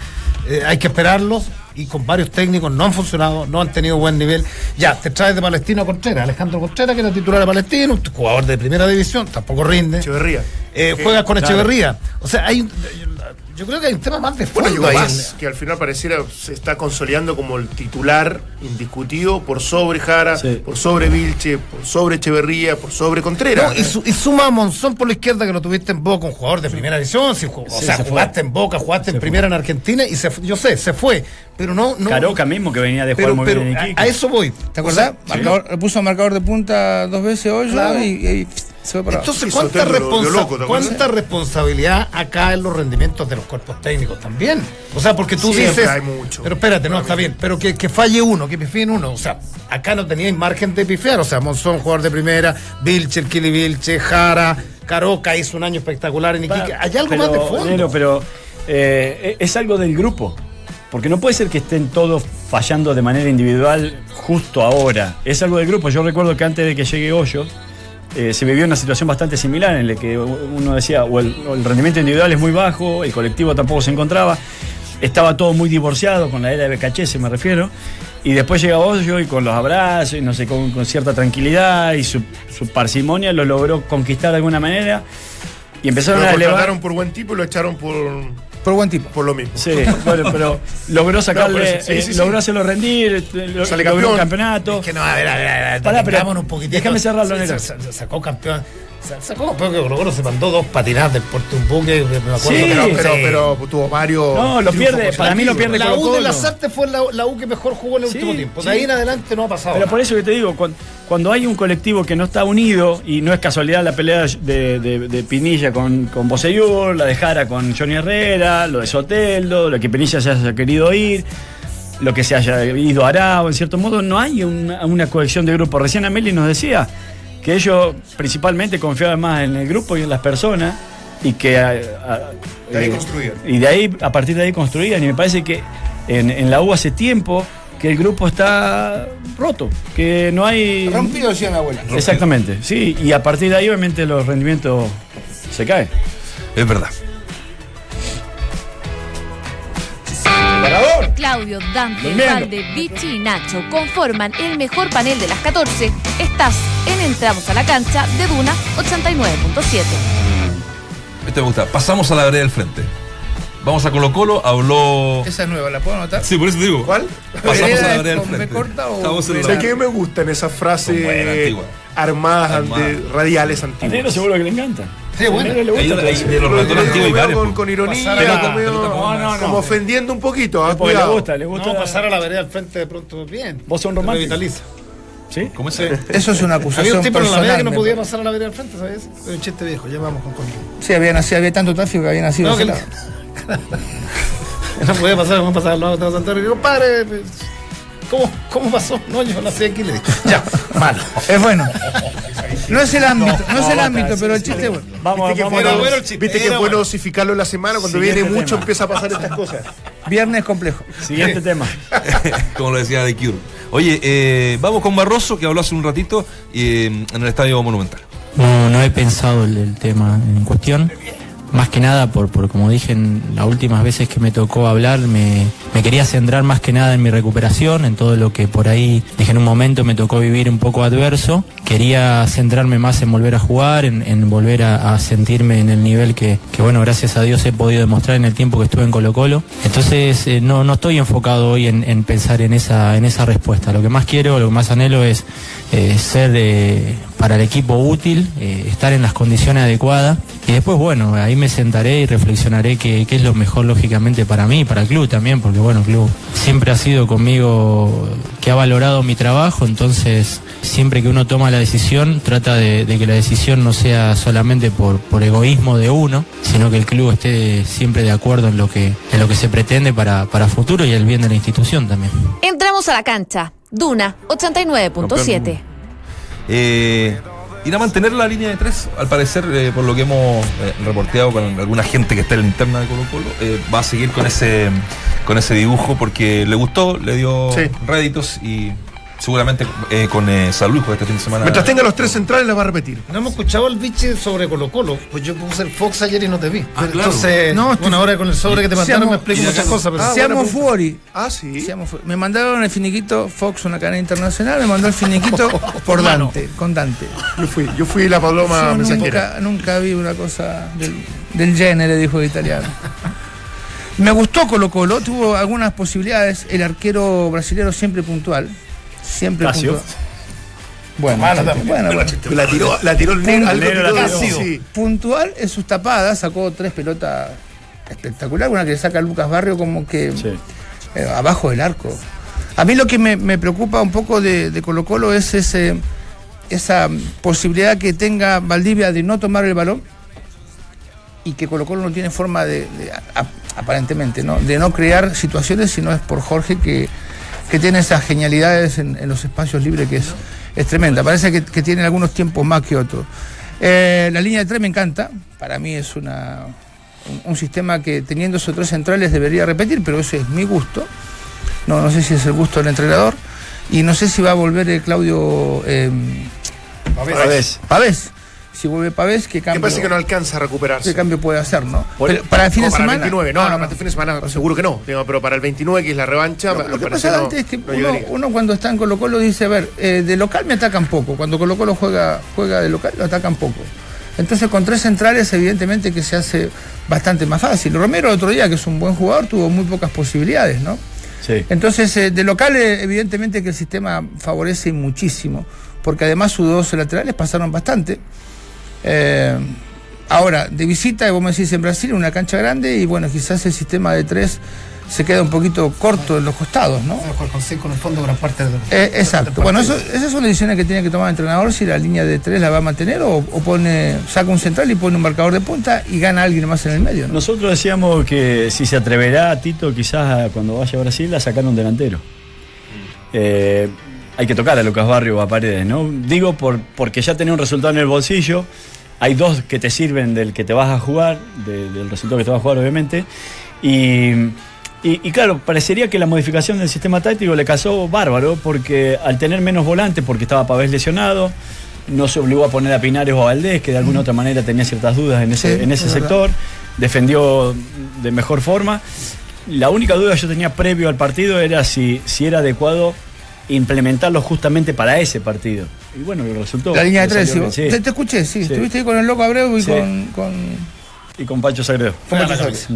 eh, hay que esperarlos. Y con varios técnicos no han funcionado, no han tenido buen nivel. Ya, te traes de Palestino a Contreras, Alejandro Contreras, que era titular de Palestino, un jugador de primera división, tampoco rinde. Echeverría. Eh, juegas con claro. Echeverría. O sea, hay un- yo creo que hay un tema más de Bueno, fondo llegó ahí. más, que al final pareciera se está consolidando como el titular indiscutido por sobre Jara, Sí. por sobre Vilche, por sobre Echeverría, por sobre Contreras. No, y, su- y suma a Monzón por la izquierda que lo tuviste en Boca, un jugador de primera división. si o Sí, sea, se fue. jugaste en Boca, jugaste en primera en Argentina y se, yo sé, se fue. Pero no. no Caroca mismo que venía de jugar pero, muy pero bien en a, a eso voy. ¿Te acordás? O sea, puso marcador de punta dos veces hoy Claro. y, y se fue para abajo. Entonces, Sí, ¿cuánta, responsabilidad acá en los rendimientos de los cuerpos técnicos también? O sea, porque tú Siempre dices. hay mucho. Pero espérate, no, está bien. Pero que, que falle uno, que pifeen uno. O sea, acá no teníais margen de pifiar. O sea, Monzón, jugador de primera, Vilche, el Kili Vilche, Jara, Caroca hizo un año espectacular en Iquique. Hay algo pero, más de fondo. Nero, pero eh, es algo del grupo. Porque no puede ser que estén todos fallando de manera individual justo ahora. Es algo del grupo. Yo recuerdo que antes de que llegue Hoyos, eh, se vivió una situación bastante similar en la que uno decía, o el, o el rendimiento individual es muy bajo, el colectivo tampoco se encontraba, estaba todo muy divorciado, con la era de BKH me refiero, y después llega Hoyo y con los abrazos, y no sé, con, con cierta tranquilidad y su, su parsimonia lo logró conquistar de alguna manera, y empezaron Lo a elevar... por buen tipo y lo echaron por, Por buen tipo. por lo mismo. Sí, bueno, pero logró sacarle, No, por eso, sí, eh, sí, sí. logró hacerlo rendir, lo- Sale logró un campeón. campeonato. Es que no, a ver, a ver, a ver, Pará, pero un poquitito. déjame cerrarlo, Sí, Nero. Sacó campeón. Sa- Sacó campeón que Colo Colo se mandó dos patinadas del Puerto Umbuque, me acuerdo. Sí. que- Pero, pero, Sí. pero tuvo varios. No, lo pierde, para mí lo pierde La Colo U de Colo. las artes fue la, la U que mejor jugó en el Sí, último tiempo. sí. De ahí en adelante no ha pasado. Pero nada. por eso que te digo, cuando, cuando hay un colectivo que no está unido, y no es casualidad la pelea de, de- de Pinilla con, con Boseyur, la de Jara con Johnny Herrera, lo de Soteldo, lo que Pinilla se haya querido ir, lo que se haya ido Arao, en cierto modo, no hay una, una cohesión de grupo. Recién Ameli nos decía que ellos principalmente confiaban más en el grupo y en las personas, y que... a- a- De ahí eh, construían. y de ahí, a partir de ahí construían. Y me parece que en, en la U hace tiempo que el grupo está roto, que no hay. Rompido, decía mi abuela. Exactamente, sí. Y a partir de ahí, obviamente, los rendimientos se caen. Es verdad. Claudio, Dante. Valde, Vichy y Nacho conforman el mejor panel de las 14. Estás en Entramos a la cancha de Duna 89.7. Este me gusta. Pasamos a la vereda del frente. Vamos a Colo Colo, habló... Esa es nueva, ¿la puedo anotar? Sí, por eso te digo. ¿Cuál? Pasamos a la ¿Vereda del frente. corta o Sé que me gustan esas frases buenas, antiguas. armadas, Armadas. ante- radiales A Nero antiguas. seguro que le encanta. Sí, bueno. Ahí eso. de los Lo ratones antiguos y medio varios. con, con ironía, Pasar a- como, con No, no, no. como ofendiendo un poquito. ah, le gusta, le gusta. No, pasar a la vereda al frente de pronto bien. Vos sos un romántico. Revitaliza. ¿Sí? ¿Cómo es? Eso es una Había acusación un tipo en la personal. vereda que no podía pasar a la vereda al frente, ¿sabes? Fue un chiste viejo, ya vamos con conmigo. Sí, había, nacido, había tanto tráfico que había nacido. No, que- lado. No podía pasar, vamos a pasar al lado de Santo Antonio. Digo, compadre, pues, ¿cómo, ¿cómo pasó? No, yo nací aquí, le dije. Ya, malo. Es bueno. No es el ámbito, no, es el no, ámbito, pero el chiste es bueno. Vamos, Viste que, vamos bueno, a bueno el chiste, viste que es bueno bueno. dosificarlo en la semana cuando Siguiente viene mucho tema. empieza a pasar estas cosas. Viernes complejo. Siguiente tema. Como lo decía de Cure. Oye, eh, vamos con Barroso, que habló hace un ratito eh, en el Estadio Monumental. No, no he pensado el, el tema en cuestión. Más que nada, por, por como dije en las últimas veces que me tocó hablar, me, me quería centrar más que nada en mi recuperación, en todo lo que por ahí dije en un momento me tocó vivir un poco adverso. Quería centrarme más en volver a jugar, en, volver a, sentirme en el nivel que, que, bueno, gracias a Dios he podido demostrar en el tiempo que estuve en Colo Colo. Entonces, eh, no, no estoy enfocado hoy en, en pensar en esa, en esa respuesta. Lo que más quiero, lo que más anhelo es eh, ser eh, para el equipo útil, eh, estar en las condiciones adecuadas y después, bueno, ahí me sentaré y reflexionaré qué, qué es lo mejor lógicamente para mí, para el club también, porque bueno, el club siempre ha sido conmigo, que ha valorado mi trabajo, entonces siempre que uno toma la decisión, trata de, de que la decisión no sea solamente por, por egoísmo de uno, sino que el club esté siempre de acuerdo en lo que, en lo que se pretende para, para futuro y el bien de la institución también. Entramos a la cancha. Duna 89.7. Eh, Ir a mantener la línea de tres, al parecer, eh, por lo que hemos eh, reporteado con alguna gente que está en la interna de Colo Colo, eh, va a seguir con ese con ese dibujo porque le gustó, le dio Sí. réditos y seguramente eh, con eh, San Luis pues, este fin de semana. Mientras tenga los tres centrales, la va a repetir. No hemos escuchado el biche sobre Colo Colo. Pues yo puse el Fox ayer y no te vi. Ah, claro. Entonces, No, estoy- bueno, ahora con el sobre que te mandaron Seamos- me explico muchas cosas. Pero Ah, Seamos fuori. Ah, sí. Seamos fu- Me mandaron el finiquito Fox, una cadena internacional, me mandó el finiquito por Dante, con Dante. Yo fui, yo fui la paloma Yo mensajera. nunca, nunca vi una cosa del, del genere, dijo el italiano. Me gustó Colo Colo, tuvo algunas posibilidades. El arquero brasileño siempre puntual. Siempre Casio. puntual. Bueno, bueno, también. bueno, bueno. La tiró, la tiró el negro. algo negro la tiró, tiró. sí. Puntual en sus tapadas, sacó tres pelotas espectaculares. Una que le saca Lucas Barrio como que Sí. eh, abajo del arco. A mí lo que me, me preocupa un poco de, de Colo Colo es ese, esa posibilidad que tenga Valdivia de no tomar el balón y que Colo Colo no tiene forma de, de- a- aparentemente, ¿no? de no crear situaciones, sino es por Jorge que, que tiene esas genialidades en, en los espacios libres que es, es tremenda. Parece que, que tiene algunos tiempos más que otros. Eh, la línea de tres me encanta, para mí es una, un, un sistema que teniendo esos tres centrales debería repetir, pero ese es mi gusto. No, no sé si es el gusto del entrenador. Y no sé si va a volver eh, Claudio eh, Pavés. Pavés. Si vuelve Pavés, ¿qué Que cambio, parece que no alcanza a recuperarse. qué cambio puede hacer, no? Por- Pero para el fin de para semana. el 29, no, Ah, no, para este fin de semana seguro que no. Digo, pero para el 29, que es la revancha, Lo, que pasa no- antes es que no uno, cuando está en Colo Colo dice, a ver, eh, de local me atacan poco. Cuando Colo Colo juega, juega de local, lo atacan poco. Entonces con tres centrales evidentemente que se hace bastante más fácil. Romero el otro día, que es un buen jugador, tuvo muy pocas posibilidades, ¿no? Sí. Entonces, eh, de local, eh, evidentemente que el sistema favorece muchísimo, porque además sus dos laterales pasaron bastante. Eh, ahora, de visita, como decís, en Brasil, una cancha grande, y bueno, quizás el sistema de tres se queda un poquito corto en los costados, ¿no? Con cinco en el fondo gran parte del Eh, exacto. del Bueno, eso- esas son decisiones que tiene que tomar el entrenador si la línea de tres la va a mantener o, o pone, saca un central y pone un marcador de punta y gana alguien más en el medio, ¿no? Nosotros decíamos que si se atreverá Tito quizás a- cuando vaya a Brasil a sacar un delantero. Eh, hay que tocar a Lucas Barrio o a Paredes, ¿no? Digo por, porque ya tenés un resultado en el bolsillo. Hay dos que te sirven del que te vas a jugar, de- del resultado que te vas a jugar, obviamente. Y, y- y claro, parecería que la modificación del sistema táctico le casó bárbaro, porque al tener menos volantes, porque estaba Pavés lesionado, no se obligó a poner a Pinares o a Valdés, que de alguna otra manera tenía ciertas dudas en ese, Sí, en ese verdad. sector, defendió de mejor forma. La única duda que yo tenía previo al partido era si, si era adecuado implementarlo justamente para ese partido. Y bueno, resultó. La línea de tres, salió sí. Te, te escuché, sí. Sí. Estuviste ahí con el loco Abreu y Sí. con, con, Y con Pancho Sagredo. con Pacho Suárez.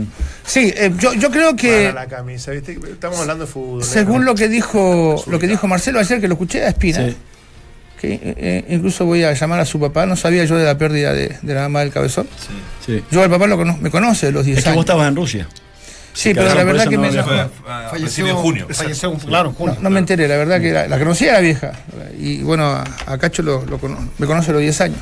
Sí, eh, yo, yo creo que, Para la camisa, ¿viste? Estamos hablando de fútbol. según lo que dijo lo que dijo Marcelo ayer, que lo escuché a Espina, Sí. que eh, incluso voy a llamar a su papá, no sabía yo de la pérdida de, de la mamá del cabezón. Sí. Yo al papá lo cono- me conoce de los 10 Es que años. vos estabas en Rusia. Sí, pero la verdad que no me, le Fue no, a- a principios de junio. Falleció, claro, en junio. no me enteré, la verdad que la, la conocía la vieja. Y bueno, a, a Cacho lo, lo cono- me conoce a los 10 años.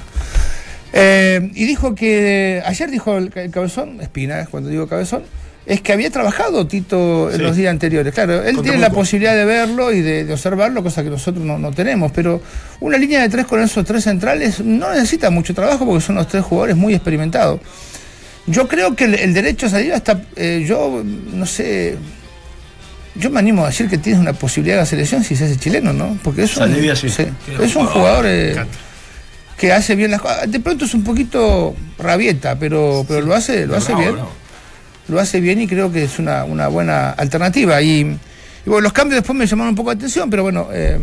Eh, y dijo que, ayer dijo el, ca- el cabezón, Espina, cuando digo cabezón, es que había trabajado Tito en Sí. los días anteriores. Claro, él tiene la posibilidad de verlo y de, de observarlo, cosa que nosotros no, no tenemos. Pero una línea de tres con esos tres centrales no necesita mucho trabajo porque son los tres jugadores muy experimentados. Yo creo que el, el derecho a salir hasta, eh, yo no sé, yo me animo a decir que tienes una posibilidad de la selección si se hace chileno, ¿no? Porque es un, Saldivia, sí. es un jugador eh, que hace bien las cosas. De pronto es un poquito rabieta, pero, pero lo hace, lo hace bien. Lo hace bien y creo que es una, una buena alternativa. Y, y bueno, los cambios después me llamaron un poco la atención, pero bueno, eh,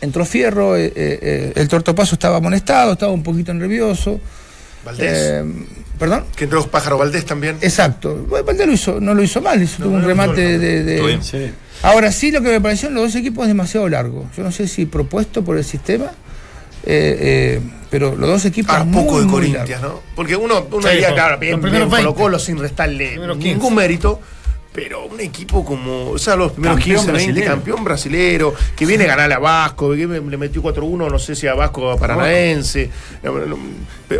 entró Fierro, eh, el Tortopaso estaba amonestado, estaba un poquito nervioso. Valdés. ¿Perdón? que entró Pájaro Valdés también. Exacto. Bueno, Valdés lo hizo, no lo hizo mal, hizo tuvo un no, remate no, de, de- Estuvo bien. Sí. Ahora sí, lo que me pareció en los dos equipos es demasiado largo. Yo no sé si propuesto por el sistema, eh, eh, pero los dos equipos Ah, muy, poco de muy Corintias, largos. ¿no? Porque uno, uno Sí, diría, claro, bien, bien 20. Colo Colo sin restarle ningún 15. mérito, Pero un equipo como, o sea, los primeros Campeón 15, 20, brasilero. campeón brasilero, que viene a ganarle a Vasco, que le metió 4-1, no sé si a Vasco a Paranaense.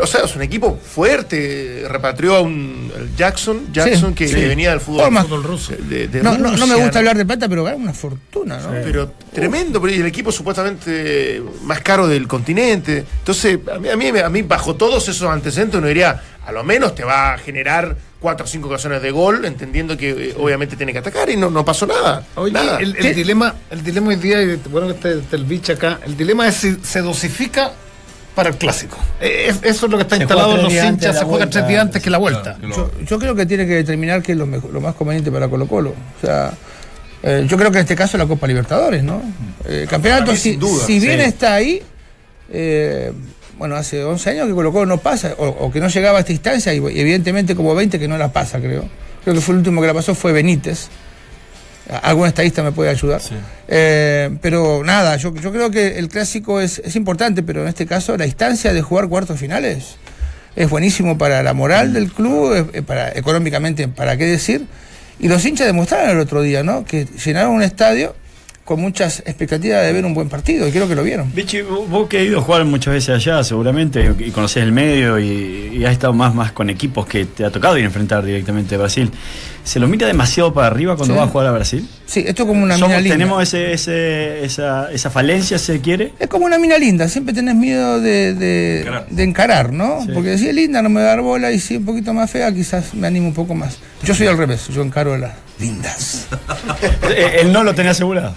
O sea, es un equipo fuerte, repatrió a un Jackson, Jackson que, sí. que venía del fútbol, fútbol ruso. de- de No, no, no me gusta hablar de plata, pero gana una fortuna, ¿no? pero tremendo, pero el equipo supuestamente más caro del continente. Entonces, a mí, a mí, a mí, bajo todos esos antecedentes, uno diría, a lo menos te va a generar cuatro o cinco ocasiones de gol, entendiendo que eh, obviamente tiene que atacar y no, no pasó nada. Oye, nada. el, el dilema, el dilema hoy día, y bueno que esté, esté el bicho acá, el dilema es si se dosifica para el clásico. Eh, es- eso es lo que está Se instalado en los hinchas, se juega tres días antes que la vuelta. Que Yo, yo creo que tiene que determinar qué es lo, mejor- lo más conveniente para Colo Colo. O sea, eh, yo creo que en este caso la Copa Libertadores, ¿no? Eh, el campeonato, mí, si, duda, si bien sí. está ahí, eh, bueno, hace 11 años que Colo Colo no pasa, o, o que no llegaba a esta instancia, y evidentemente como 20 que no la pasa, creo. Creo que fue el último que la pasó fue Benítez. Algún estadista me puede ayudar. Sí. Eh, pero nada, yo, yo creo que el clásico es, es importante, pero en este caso la instancia de jugar cuartos finales es buenísimo para la moral del club, es para, económicamente, para qué decir. Y los hinchas demostraron el otro día, ¿no? Que llenaron un estadio con muchas expectativas de ver un buen partido, y creo que lo vieron. Vichy, vos que has ido a jugar muchas veces allá, seguramente, y conocés el medio y, y has estado más, más con equipos que te ha tocado ir a enfrentar directamente a Brasil. ¿Se lo mira demasiado para arriba cuando Sí. va a jugar a Brasil? Sí, esto es como una Somos- mina linda. tenemos ese, ese, esa, esa falencia, si se quiere. Es como una mina linda, siempre tenés miedo de, de, Encarar. de encarar, ¿no? Sí. Porque si es linda no me va a dar bola y si es un poquito más fea quizás me animo un poco más. Yo soy al revés, yo encaro a las lindas. Eh, Él no lo tenía asegurado.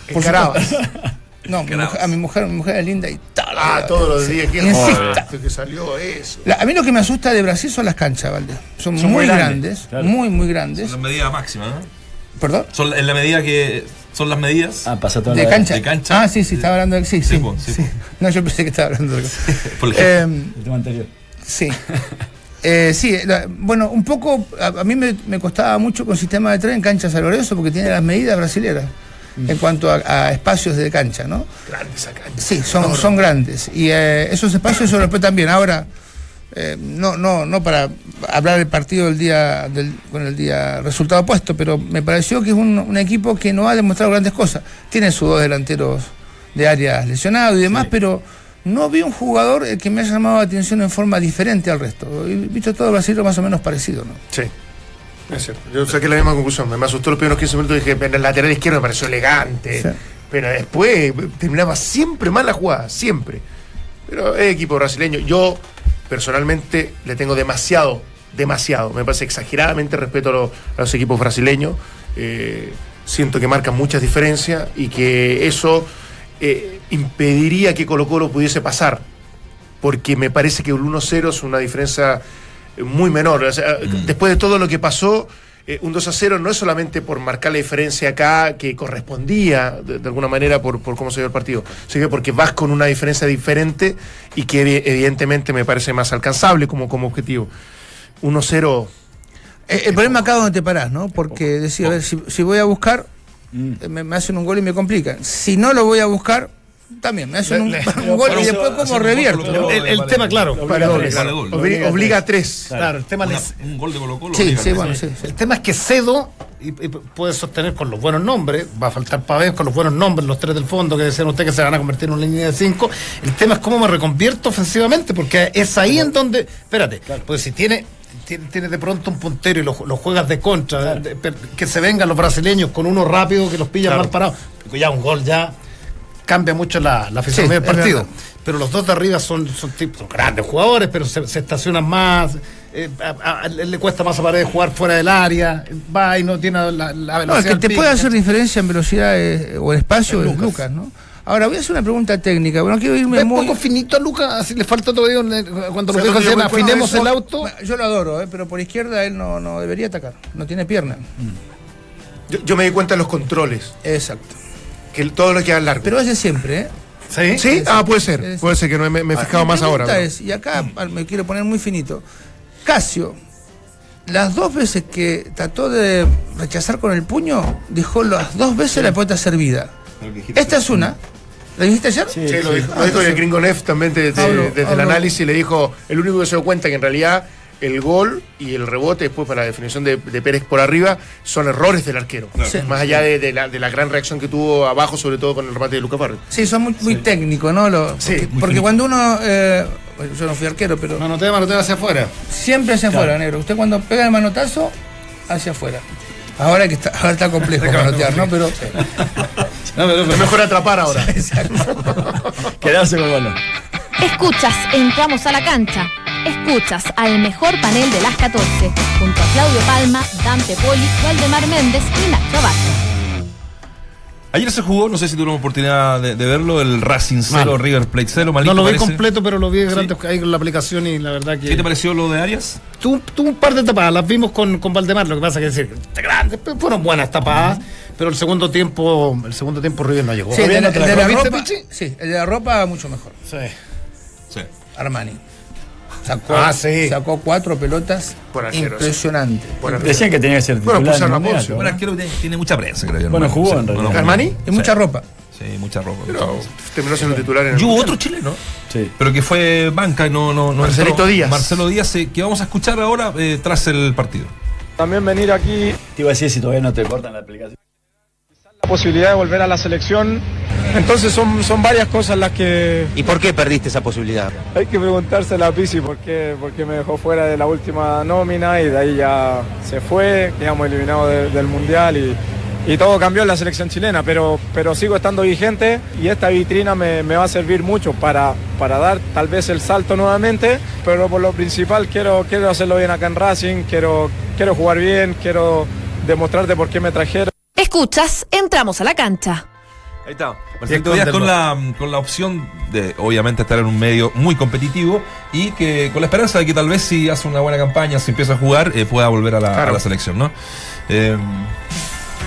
No, mi mujer- a mi mujer, mi mujer es linda y tal. Ah, todos los días. ¿Quién Insista. joder, que salió eso? La- a mí lo que me asusta de Brasil son las canchas, Valde. Son, Son muy muy grandes, grandes, claro. muy, muy Son grandes. las medidas máximas, ¿no? ¿Perdón? Son en la medida que son las medidas. Ah, pasa toda De la cancha. de cancha. Ah, sí, sí, estaba hablando de. Sí, Sí, sí. sí, sí. No, yo pensé que estaba hablando de. Por ejemplo. Eh, el tema anterior. Sí. Eh, sí, la- bueno, un poco, a, a mí me, me costaba mucho con sistema de tren en cancha San Lorenzo porque tiene las medidas brasileras en cuanto a, a espacios de cancha, ¿no? Grande esa cancha. Sí, son, son grandes. Y eh, esos espacios se respetan bien. Ahora, eh, no, no, no para hablar del partido del día del, con el día resultado puesto, pero me pareció que es un, un equipo que no ha demostrado grandes cosas. Tiene sus dos delanteros de áreas lesionados y demás, pero no vi un jugador eh, que me haya llamado la atención en forma diferente al resto. He visto todo Brasil más o menos parecido, ¿no? Sí. Es cierto. Yo saqué la misma conclusión. Me asustó los primeros 15 minutos y dije, en el lateral izquierdo me pareció elegante. Sí. Pero después terminaba siempre mal la jugada, siempre. Pero es equipo brasileño. Yo personalmente le tengo demasiado, demasiado. Me parece exageradamente respeto a, los- a los equipos brasileños. Eh, siento que marcan muchas diferencias y que eso eh, impediría que Colo Colo pudiese pasar. Porque me parece que el 1-0 es una diferencia muy menor. O sea, Después de todo lo que pasó, eh, un 2 a 0 no es solamente por marcar la diferencia acá que correspondía de, de alguna manera por, por cómo se dio el partido, sino que porque vas con una diferencia diferente y que evi- evidentemente me parece más alcanzable como, como objetivo. 1-0. Eh, el problema acá es donde te parás, ¿no? Porque decir, a ver, si, si voy a buscar, Mm. eh, me, me hacen un gol y me complican. Si no lo voy a buscar, también me hacen un, Le- un gol y después como revierto. El, el tema, claro, Para claro. obliga a 3. claro, el tema Una- les- un gol de Colo Colo. Sí, sí, bueno, tres. sí. sí. El tema es que Cedo y, y puede sostener con los buenos nombres, va a faltar Pavés con los buenos nombres, los tres del fondo que decían ustedes que se van a convertir en una línea de cinco. El tema es cómo me reconvierto ofensivamente, porque es ahí en donde, espérate, pues si tiene, tiene, de pronto un puntero y lo, lo juegas de contra, de- de- que se vengan los brasileños con uno rápido que los pillan Claro. mal parados, ya un gol ya cambia mucho la, la fisonomía Sí, del partido. Pero los dos de arriba son, son, tipos, son grandes jugadores, pero se, se estacionan más. eh, a- a- le le cuesta más a Paredes jugar fuera del área. Va y no tiene la, la No, el velocidad. que te puede hacer diferencia en velocidad eh, o en espacio Es Lucas. Lucas, ¿no? Ahora voy a hacer una pregunta técnica. Bueno, quiero irme ¿Ves muy. poco finito a Lucas? Así le falta todavía un- cuando los ¿Sabes dejan dónde yo decían, me encuentro afinemos eso? el auto. Yo lo adoro, eh, pero por izquierda él no, no debería atacar. No tiene pierna. Yo, yo me di cuenta de los controles, Exacto. Que todo lo que es largo. Pero ese siempre, ¿eh? Sí. ¿Sí? Ah, puede ser. Es- Puede ser que no me, me he fijado Mi más ahora. es, y acá ah, me quiero poner muy finito. Casio, las dos veces que trató de rechazar con el puño, dejó las dos veces la pelota servida. Esta es una. ¿La dijiste ayer? Sí. Sí, lo dijo, lo dijo y el gringo Neff también de- de- Hablo- desde el análisis le dijo, el único que se dio cuenta que en realidad el gol y el rebote después para la definición de, de Pérez por arriba son errores del arquero. Sí. Más allá de, de la, de la gran reacción que tuvo abajo, sobre todo con el remate de Lucas Barrio. Sí, son muy, muy técnicos, ¿no? Lo- Sí, porque cuando uno. eh, bueno, yo no fui arquero, pero. Manoteo, manoteo hacia afuera. Siempre hacia afuera, negro. Usted cuando pega el manotazo, hacia afuera. Ahora que está, ahora está complejo manotear, ¿no? Pero. No, pero- Es mejor atrapar ahora. Quedarse con el balón. Escuchas, entramos a la cancha. Escuchas al mejor panel de las 14, junto a Claudio Palma, Dante Poli, Waldemar Méndez y Nacho Abad. Ayer se jugó, no sé si tuvieron oportunidad de, de verlo, el Racing 0, Malo. River Plate 0. No lo vi parece. completo, pero lo vi grande ahí con la aplicación y la verdad que. ¿Qué te pareció lo de Arias? Tuvo, tuvo un par de tapadas, las vimos con, con Valdemar, lo que pasa que es decir, está grande, pero fueron buenas tapadas, pero el segundo tiempo, el segundo tiempo River no llegó. Sí, el de, la- el de la ¿Viste, ropa. Pichi? Sí, el de la ropa mucho mejor. Sí. Sí. Armani. Sacó, Ah, sí. sacó cuatro pelotas. Por arquero, impresionante. Bueno, Decían que tenía que ser Bueno, titular. pusieron en a el mundial, Ponce. Bueno, ¿verdad? arquero tiene, tiene mucha prensa, creo yo. Bueno, jugó Sí, en realidad. bueno, ¿Armani? Y mucha ropa. Sí, mucha ropa. Pero terminó siendo titular en el Y hubo otro chileno, Sí. pero que fue banca y no, no, no Marcelito entró. Díaz. Marcelo Díaz, eh, que vamos a escuchar ahora eh, tras el partido. También venir aquí, Te iba a decir si todavía no te cortan la aplicación. La posibilidad de volver a la selección. Entonces son, son varias cosas las que ¿Y por qué perdiste esa posibilidad? hay que preguntársela a Pisi por qué, por qué me dejó fuera de la última nómina y de ahí ya se fue, quedamos eliminados de- del Mundial y, y todo cambió en la selección chilena, pero, pero sigo estando vigente y esta vitrina me, me va a servir mucho para, para dar tal vez el salto nuevamente, pero por lo principal quiero, quiero hacerlo bien acá en Racing, quiero, quiero jugar bien, quiero demostrarte por qué me trajeron. Escuchas, entramos a la cancha. Ahí está. Díaz con la, con la opción de, obviamente, estar en un medio muy competitivo y que con la esperanza de que tal vez si hace una buena campaña, si empieza a jugar, eh, pueda volver a la, Claro. a la selección, ¿no? Eh,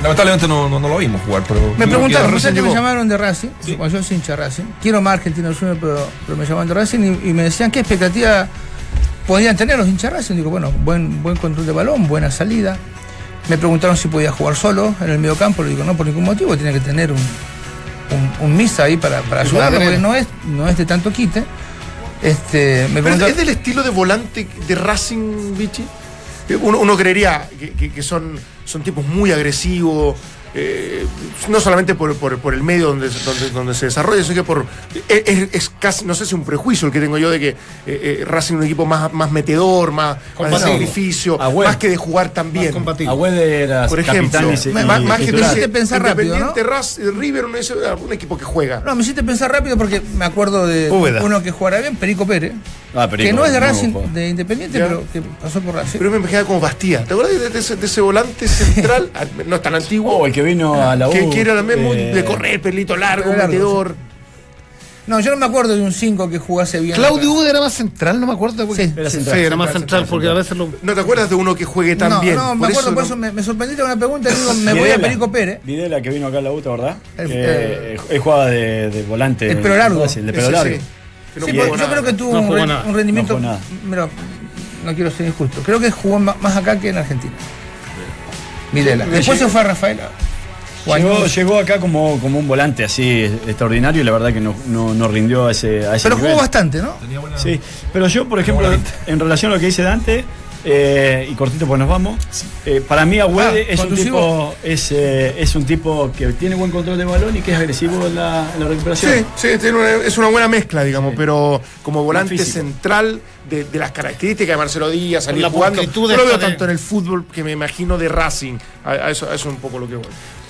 lamentablemente no, no, no lo vimos jugar, pero. Me preguntaron, que no sé recién que me llamaron de Racing, Sí. yo soy hincha Racing, quiero más Juniors, pero, pero me llamaron de Racing y, y me decían qué expectativa podían tener los hinchas Racing. Digo, bueno, buen, buen control de balón, buena salida. Me preguntaron si podía jugar solo en el medio campo, le digo, no, por ningún motivo, tiene que tener un, un, un misa ahí para, para ayudarlo, porque no es, no es de tanto quite. Este, me es, preguntaron, es del estilo de volante de Racing, Vichy. Eh, Uno, uno creería que, que- que son, son tipos muy agresivos, eh, no solamente por, por- por el medio donde, donde, donde se desarrolla, sino que por. Es, es- casi, no sé si un prejuicio el que tengo yo de que eh, eh, Racing es un equipo más, más metedor, más, más de sacrificio, más que de jugar era Por ejemplo, y, se- y más- más que titular. hiciste pensar rápido, Independiente, Raz- River, uno dice, ah, un equipo que juega. no, me hiciste pensar rápido porque me acuerdo de Úbeda. uno que jugara bien, Perico Pérez, Ah, que no es de Racing, fue. de Independiente, Ya. pero que pasó por Racing. Pero me imaginaba como Bastía. ¿Te acuerdas de, de ese, de ese volante central? Ah, no es tan antiguo. Oh, el que vino a la U. que, que era también muy eh, de correr, pelito largo, largo, metedor. No, yo no me acuerdo de un 5 que jugase bien. Claudio Ude era más central, no me acuerdo. porque- Sí, Era Sí, central, era más central, central, porque a veces lo. ¿No te acuerdas de uno que juegue tan no, bien? No, me acuerdo, por eso me, me sorprendiste con una pregunta y digo, me voy a. Perico Pérez. Videla que vino acá a la U, ¿verdad? Eh, él jugaba de, de volante. El pelo largo. Sí, de pelo largo. sí. No Sí, yo nada. creo que tuvo No un, jugó re- nada. un rendimiento. No mira, no quiero ser injusto. Creo que jugó más acá que en Argentina. Videla. Después se fue a Rafaela. Llegó, llegó acá como, como un volante así extraordinario y la verdad que no, no, no rindió a ese, a ese Pero nivel. jugó bastante, ¿no? Tenía buena- Sí, pero yo, por ejemplo, en relación a lo que dice Dante, eh, y cortito pues nos vamos, eh, para mí Agüede Ah, es, un tipo, es, eh, es un tipo que tiene buen control de balón y que es agresivo en la, en la recuperación. Sí, sí, tiene una- es una buena mezcla, digamos, Sí. pero como volante central de, de las características de Marcelo Díaz, salir la jugando. No lo veo tanto en el fútbol que me imagino de Racing. A, a eso, a eso es un poco lo que voy.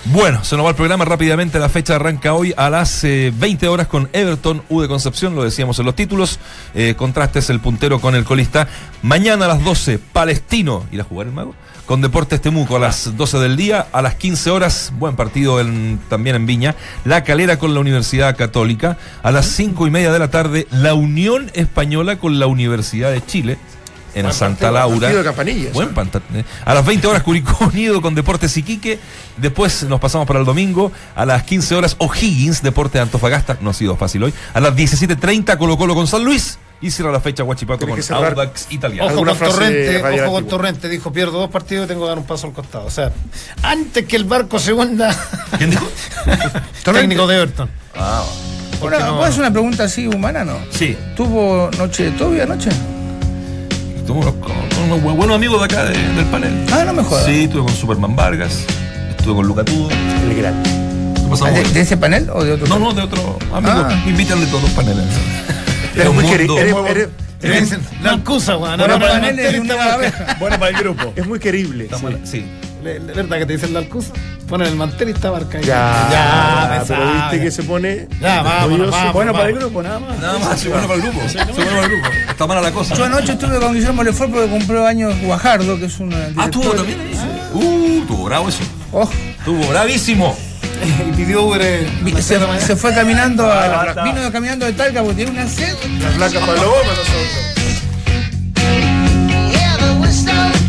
Bueno, se nos va el programa rápidamente. La fecha arranca hoy a las eh, 20 horas con Everton U de Concepción, lo decíamos en los títulos. Eh, contrastes el puntero con el colista. Mañana a las 12, Palestino. ¿Ir a jugar el mago? Con Deportes Temuco a las 12 del día. A las 15 horas, buen partido en- también en Viña. La Calera con la Universidad Católica. A las 5 y media de la tarde, la Unión Española con la Universidad de Chile. En Buen Santa Laura. de Campanilla, Buen eh. A las 20 horas Curicó Unido con Deportes Iquique. Después nos pasamos para el domingo. A las 15 horas O'Higgins, Deporte de Antofagasta. No ha sido fácil hoy. A las 17.30 Colo Colo con San Luis. Y cierra la fecha Guachipato con. Audax Italiano. Ojo ¿Alguna con Torrente, ojo con? Torrente, dijo, pierdo dos partidos y tengo que dar un paso al costado. O sea, antes que el barco se hunda, ¿Quién dijo? técnico de Everton. Una, no? ¿Puedo hacer una pregunta así humana, no? Sí. ¿Tuvo noche de Toby anoche? Estuve unos- con, unos bu- buenos amigos de acá de- del panel. Ah, no me jodas. Sí, estuve con Superman Vargas, estuve con Luca Tudo. El gran. Pasamos ¿De, ese panel o de otro? No, no, de otro amigo. Ah. Me invitan de todos los paneles. Eres muy queri- mundo- eres- eres- Le dicen, la alcusa, weón. Bueno, para el grupo. es muy querible. Está mal- Sí. ¿Verdad que te dicen la alcusa? Ponen el mantel y está marcado. Ya, ya, me pero sabe. viste que se pone. Ya, vámonos. Bueno para el grupo, nada más. Nada más, soy bueno para el grupo. Soy bueno para el grupo. Está mala la cosa. Yo anoche estuve con Guillermo Lefort porque compró años Guajardo, que es un. Ah, estuvo también ahí. Uh, estuvo bravo eso. Oh, Estuvo bravísimo. Y pidió Uber. eh, se, se fue caminando Ah, a. Vino caminando de Talca porque tiene una sed. La placa paloma nosotros.